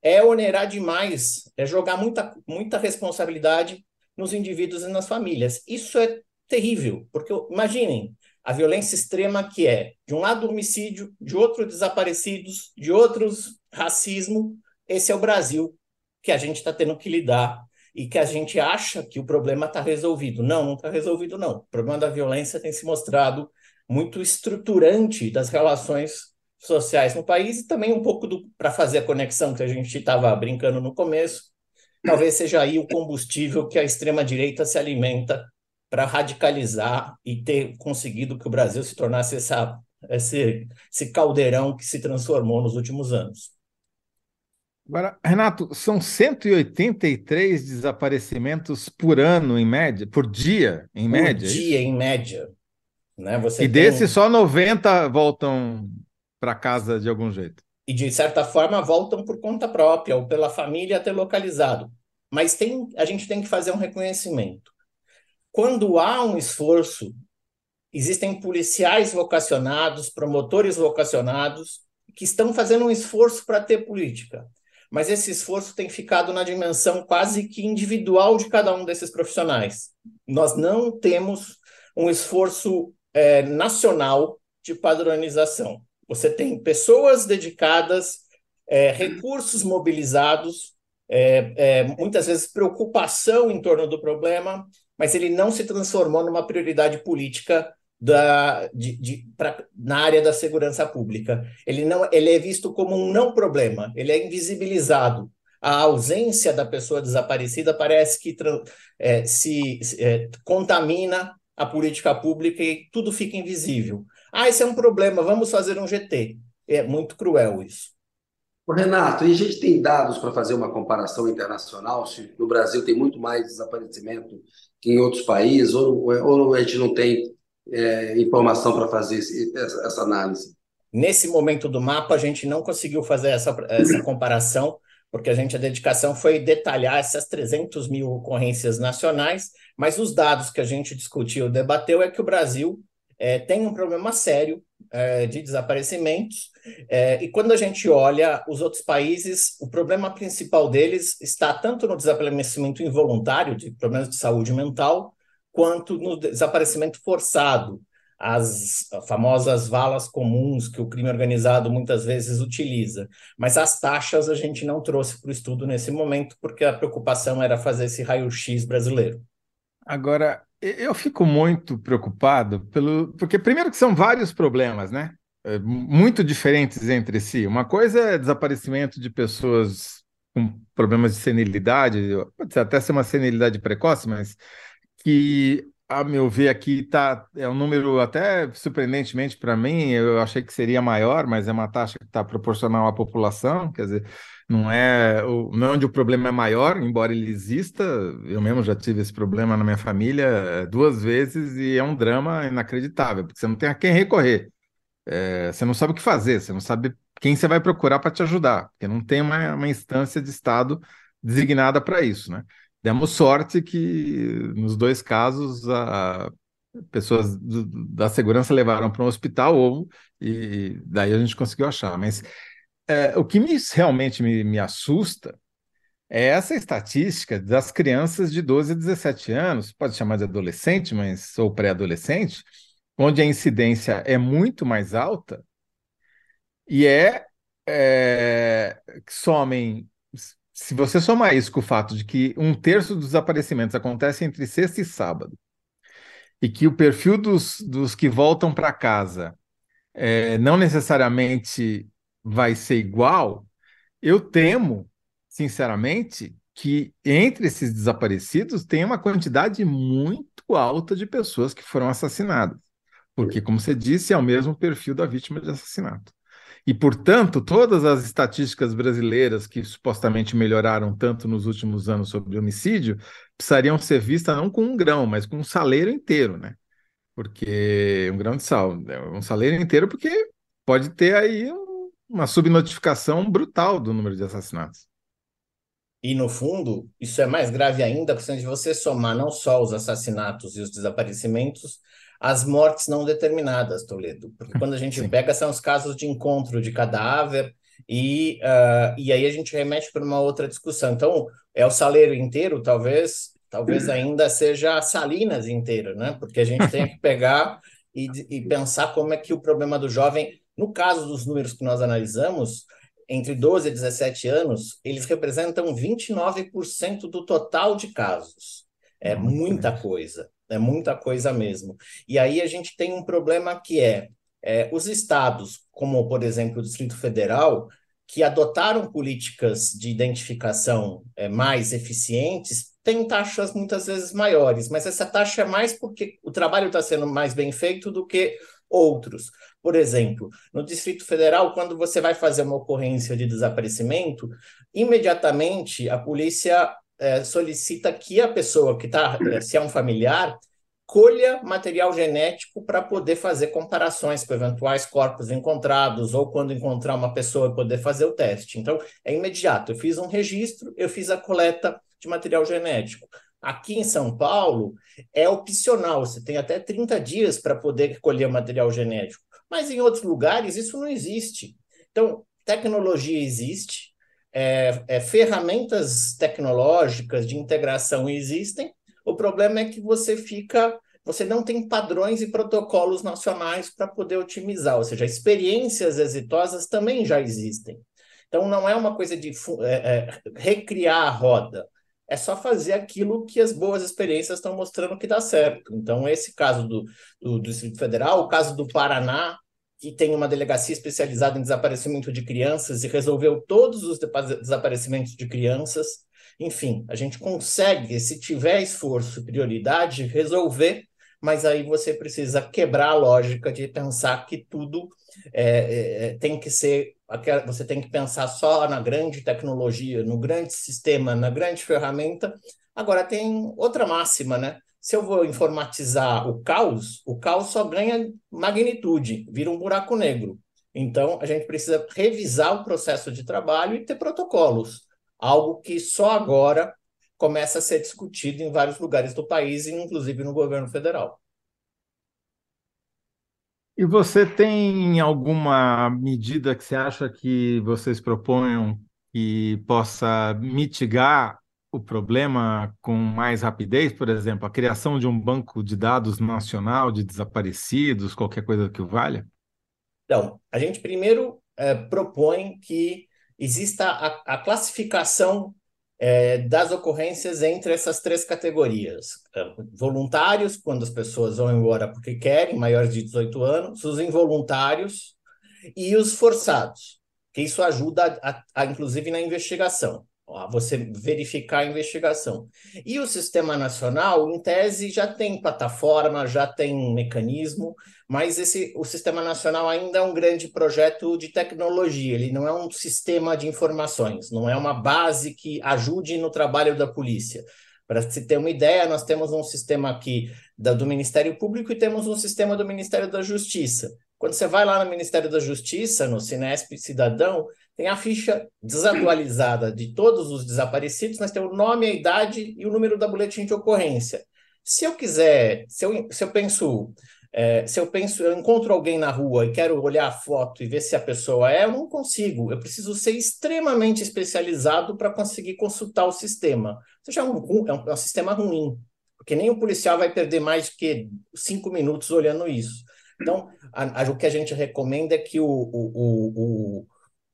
é onerar demais, é jogar muita, muita responsabilidade nos indivíduos e nas famílias. Isso é terrível, porque imaginem a violência extrema que é, de um lado, homicídio, de outro, desaparecidos, de outros, racismo. Esse é o Brasil que a gente está tendo que lidar e que a gente acha que o problema está resolvido. Não, não está resolvido, não. O problema da violência tem se mostrado muito estruturante das relações sociais no país e também um pouco para fazer a conexão que a gente estava brincando no começo. Talvez seja aí o combustível que a extrema-direita se alimenta para radicalizar e ter conseguido que o Brasil se tornasse essa, esse, esse caldeirão que se transformou nos últimos anos. Agora, Renato, são 183 desaparecimentos por ano, em média, por dia, em por média? Por é dia, em média. Né? Você e tem... desses, só 90 voltam para casa de algum jeito. E, de certa forma, voltam por conta própria ou pela família ter localizado. Mas tem, a gente tem que fazer um reconhecimento. Quando há um esforço, existem policiais vocacionados, promotores vocacionados, que estão fazendo um esforço para ter política mas esse esforço tem ficado na dimensão quase que individual de cada um desses profissionais. Nós não temos um esforço é, nacional de padronização. Você tem pessoas dedicadas, é, recursos mobilizados, é, é muitas vezes preocupação em torno do problema, mas ele não se transformou numa prioridade política da, de, de, pra, na área da segurança pública. Ele, não, ele é visto como um não problema, ele é invisibilizado. A ausência da pessoa desaparecida parece que é, se é, contamina a política pública e tudo fica invisível. Ah, esse é um problema, vamos fazer um GT. É muito cruel isso. Renato, e a gente tem dados para fazer uma comparação internacional? Se no Brasil tem muito mais desaparecimento que em outros países, ou, ou a gente não tem é, informação para fazer esse, essa, análise? Nesse momento do mapa, a gente não conseguiu fazer essa, essa comparação, porque a gente a dedicação foi detalhar essas 300 mil ocorrências nacionais, mas os dados que a gente discutiu, debateu, é que o Brasil é, tem um problema sério é, de desaparecimentos, é, e quando a gente olha os outros países, o problema principal deles está tanto no desaparecimento involuntário, de problemas de saúde mental, quanto no desaparecimento forçado, as famosas valas comuns que o crime organizado muitas vezes utiliza. Mas as taxas a gente não trouxe para o estudo nesse momento, porque a preocupação era fazer esse raio-x brasileiro. Agora, eu fico muito preocupado pelo. Porque, primeiro, que são vários problemas, né? É, muito diferentes entre si. Uma coisa é desaparecimento de pessoas com problemas de senilidade, pode até ser uma senilidade precoce, mas que a meu ver, aqui tá, é um número até surpreendentemente para mim, eu achei que seria maior, mas é uma taxa que está proporcional à população, quer dizer, não é, o, é onde o problema é maior, embora ele exista, eu mesmo já tive esse problema na minha família eh, duas vezes e é um drama inacreditável, porque você não tem a quem recorrer, é, você não sabe o que fazer, você não sabe quem você vai procurar para te ajudar, porque não tem uma, uma instância de Estado designada para isso, né? Demos sorte que, nos dois casos, a, pessoas do, da segurança levaram para um hospital ou e daí a gente conseguiu achar. Mas é, o que me, realmente me, me, assusta é essa estatística das crianças de 12 a 17 anos, pode chamar de adolescente, mas ou pré-adolescente, onde a incidência é muito mais alta e é, é somem se você somar isso com o fato de que um terço dos desaparecimentos acontece entre sexta e sábado, e que o perfil dos, dos que voltam para casa é, não necessariamente vai ser igual, eu temo, sinceramente, que entre esses desaparecidos tem uma quantidade muito alta de pessoas que foram assassinadas. Porque, como você disse, é o mesmo perfil da vítima de assassinato. E, portanto, todas as estatísticas brasileiras que supostamente melhoraram tanto nos últimos anos sobre homicídio precisariam ser vistas não com um grão, mas com um saleiro inteiro, né? Porque um grão de sal, é um saleiro inteiro, porque pode ter aí uma subnotificação brutal do número de assassinatos. E, no fundo, isso é mais grave ainda, porque se você somar não só os assassinatos e os desaparecimentos, as mortes não determinadas, Toledo. Porque quando a gente Sim. pega, são os casos de encontro de cadáver, e, uh, e aí a gente remete para uma outra discussão. Então, é o saleiro inteiro, talvez, talvez ainda seja a Salinas inteira, né? Porque a gente tem que pegar e, e pensar como é que o problema do jovem, no caso dos números que nós analisamos, entre 12 e 17 anos, eles representam 29% do total de casos. É muita coisa. É muita coisa mesmo. E aí a gente tem um problema que é, é os estados, como por exemplo o Distrito Federal, que adotaram políticas de identificação é, mais eficientes, têm taxas muitas vezes maiores, mas essa taxa é mais porque o trabalho está sendo mais bem feito do que outros. Por exemplo, no Distrito Federal, quando você vai fazer uma ocorrência de desaparecimento, imediatamente a polícia é, solicita que a pessoa que está, é, se é um familiar, colha material genético para poder fazer comparações com eventuais corpos encontrados ou quando encontrar uma pessoa poder fazer o teste. Então, é imediato. Eu fiz um registro, eu fiz a coleta de material genético. Aqui em São Paulo, é opcional, você tem até 30 dias para poder colher material genético. Mas em outros lugares, isso não existe. Então, tecnologia existe, é, é, ferramentas tecnológicas de integração existem, o problema é que você fica, você não tem padrões e protocolos nacionais para poder otimizar, ou seja, experiências exitosas também já existem. Então não é uma coisa de é, é, recriar a roda, é só fazer aquilo que as boas experiências estão mostrando que dá certo. Então, esse caso do, do, do Distrito Federal, o caso do Paraná, que tem uma delegacia especializada em desaparecimento de crianças e resolveu todos os desaparecimentos de crianças. Enfim, a gente consegue, se tiver esforço, prioridade, resolver, mas aí você precisa quebrar a lógica de pensar que tudo é, é, é tem que ser. Você tem que pensar só na grande tecnologia, no grande sistema, na grande ferramenta. Agora tem outra máxima, né? Se eu vou informatizar o caos, o caos só ganha magnitude, vira um buraco negro. Então, a gente precisa revisar o processo de trabalho e ter protocolos, algo que só agora começa a ser discutido em vários lugares do país, inclusive no governo federal. E você tem alguma medida que você acha que vocês proponham que possa mitigar o problema com mais rapidez, por exemplo, a criação de um banco de dados nacional de desaparecidos, qualquer coisa que o valha? Então, a gente primeiro é, propõe que exista a, a classificação é, das ocorrências entre essas três categorias: é, voluntários, quando as pessoas vão embora porque querem, maiores de 18 anos, os involuntários e os forçados, que isso ajuda, a, a, inclusive, na investigação. Você verificar a investigação. E o Sistema Nacional, em tese, já tem plataforma, já tem mecanismo, mas esse, o Sistema Nacional ainda é um grande projeto de tecnologia, ele não é um sistema de informações, não é uma base que ajude no trabalho da polícia. Para se ter uma ideia, nós temos um sistema aqui do Ministério Público e temos um sistema do Ministério da Justiça. Quando você vai lá no Ministério da Justiça, no Cinesp Cidadão, tem a ficha desatualizada de todos os desaparecidos, mas tem o nome, a idade e o número da boletim de ocorrência. Se eu quiser, se eu, se eu penso, é, se eu penso, eu encontro alguém na rua e quero olhar a foto e ver se a pessoa é, eu não consigo. Eu preciso ser extremamente especializado para conseguir consultar o sistema. Ou seja, é um, é um, é um sistema ruim, porque nem o policial vai perder mais que cinco minutos olhando isso. Então, a, a, o que a gente recomenda é que o, o, o,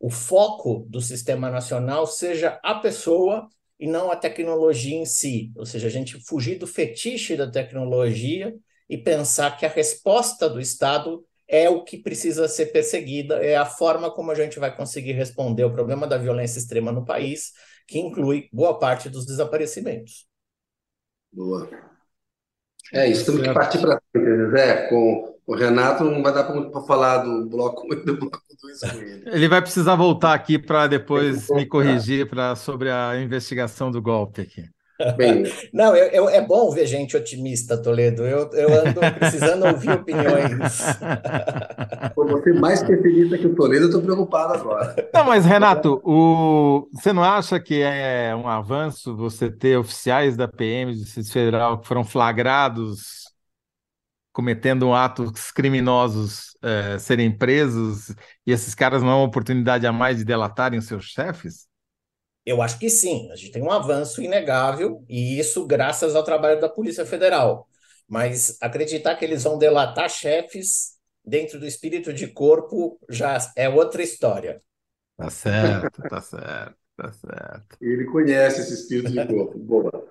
o foco do sistema nacional seja a pessoa e não a tecnologia em si. Ou seja, a gente fugir do fetiche da tecnologia e pensar que a resposta do Estado é o que precisa ser perseguida, é a forma como a gente vai conseguir responder ao problema da violência extrema no país, que inclui boa parte dos desaparecimentos. Boa. É isso, temos que partir para frente, Zé, com o Renato não vai dar para falar do bloco do bloco 2 com ele. Ele vai precisar voltar aqui para depois me corrigir pra, sobre a investigação do golpe aqui. Bem, não, eu, eu, é bom ver gente otimista, Toledo. Eu, eu ando precisando ouvir opiniões. Por você mais pessimista que o Toledo, eu estou preocupado agora. Não, mas Renato, o... você não acha que é um avanço você ter oficiais da PM do Distrito Federal que foram flagrados cometendo atos criminosos é, serem presos e esses caras não é uma oportunidade a mais de delatarem os seus chefes? Eu acho que sim. A gente tem um avanço inegável e isso graças ao trabalho da Polícia Federal. Mas acreditar que eles vão delatar chefes dentro do espírito de corpo já é outra história. Tá certo, tá certo, tá certo. Ele conhece esse espírito de corpo. Boa.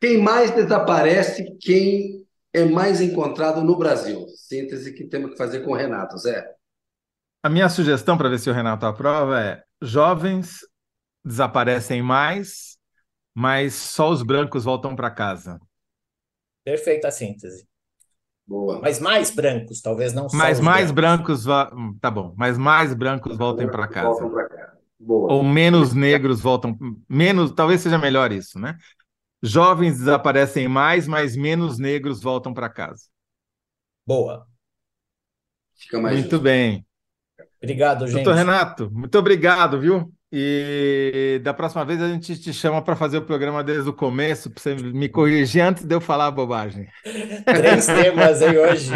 Quem mais desaparece, quem é mais encontrado no Brasil? Síntese que temos que fazer com o Renato, Zé. A minha sugestão para ver se o Renato aprova é: jovens desaparecem mais, mas só os brancos voltam para casa. Perfeita síntese. Boa. Mas mais brancos, talvez não só Mas mais brancos, brancos hum, tá bom, mas mais brancos voltem para casa. Voltam para casa. Boa. Ou menos negros voltam, menos, talvez seja melhor isso, né? Jovens desaparecem mais, mas menos negros voltam para casa. Boa. muito justo. bem. Obrigado, gente. Doutor Renato, muito obrigado, viu? E da próxima vez a gente te chama para fazer o programa desde o começo, para você me corrigir antes de eu falar a bobagem. Três temas aí hoje.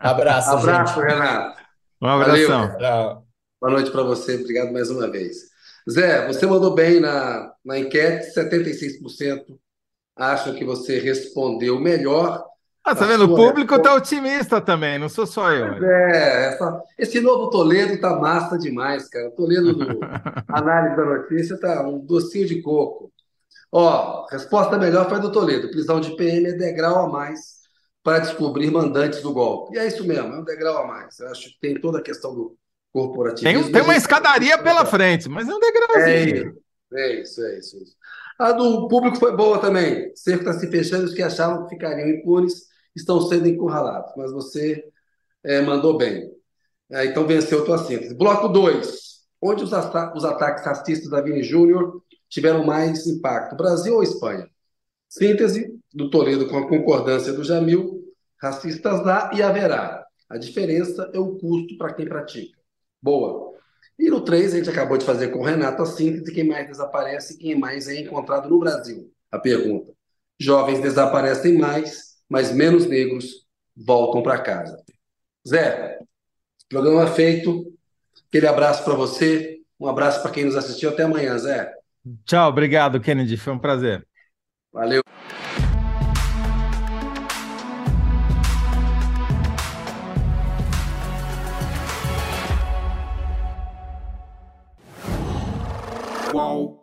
Abraço, Abraço, gente. Renato. Um abração. Valeu. Boa noite para você. Obrigado mais uma vez. Zé, você mandou bem na, na enquete, 76% acham que você respondeu melhor. Ah, tá vendo? O público está otimista também, não sou só eu. É, essa, esse novo Toledo tá massa demais, cara. O Toledo do Análise da Notícia tá um docinho de coco. Ó, resposta melhor foi do Toledo. Prisão de PM é degrau a mais para descobrir mandantes do golpe. E é isso mesmo, é um degrau a mais. Eu acho que tem toda a questão do corporativismo. Tem, tem uma escadaria pela frente, mas é um degrauzinho. É isso, é isso, é isso. A do público foi boa também. Cerco está se fechando, os que achavam que ficariam impunes estão sendo encurralados. Mas você é, mandou bem. É, então venceu tua síntese. Bloco 2. Onde os, ata os ataques racistas da Vini Júnior tiveram mais impacto? Brasil ou Espanha? Síntese do Toledo com a concordância do Jamil. Racistas há e haverá. A diferença é o custo para quem pratica. Boa. E no 3, a gente acabou de fazer com o Renato a síntese: quem mais desaparece e quem mais é encontrado no Brasil? A pergunta. Jovens desaparecem mais, mas menos negros voltam para casa. Zé, programa feito. Aquele abraço para você. Um abraço para quem nos assistiu. Até amanhã, Zé. Tchau, obrigado, Kennedy. Foi um prazer. Valeu. Whoa.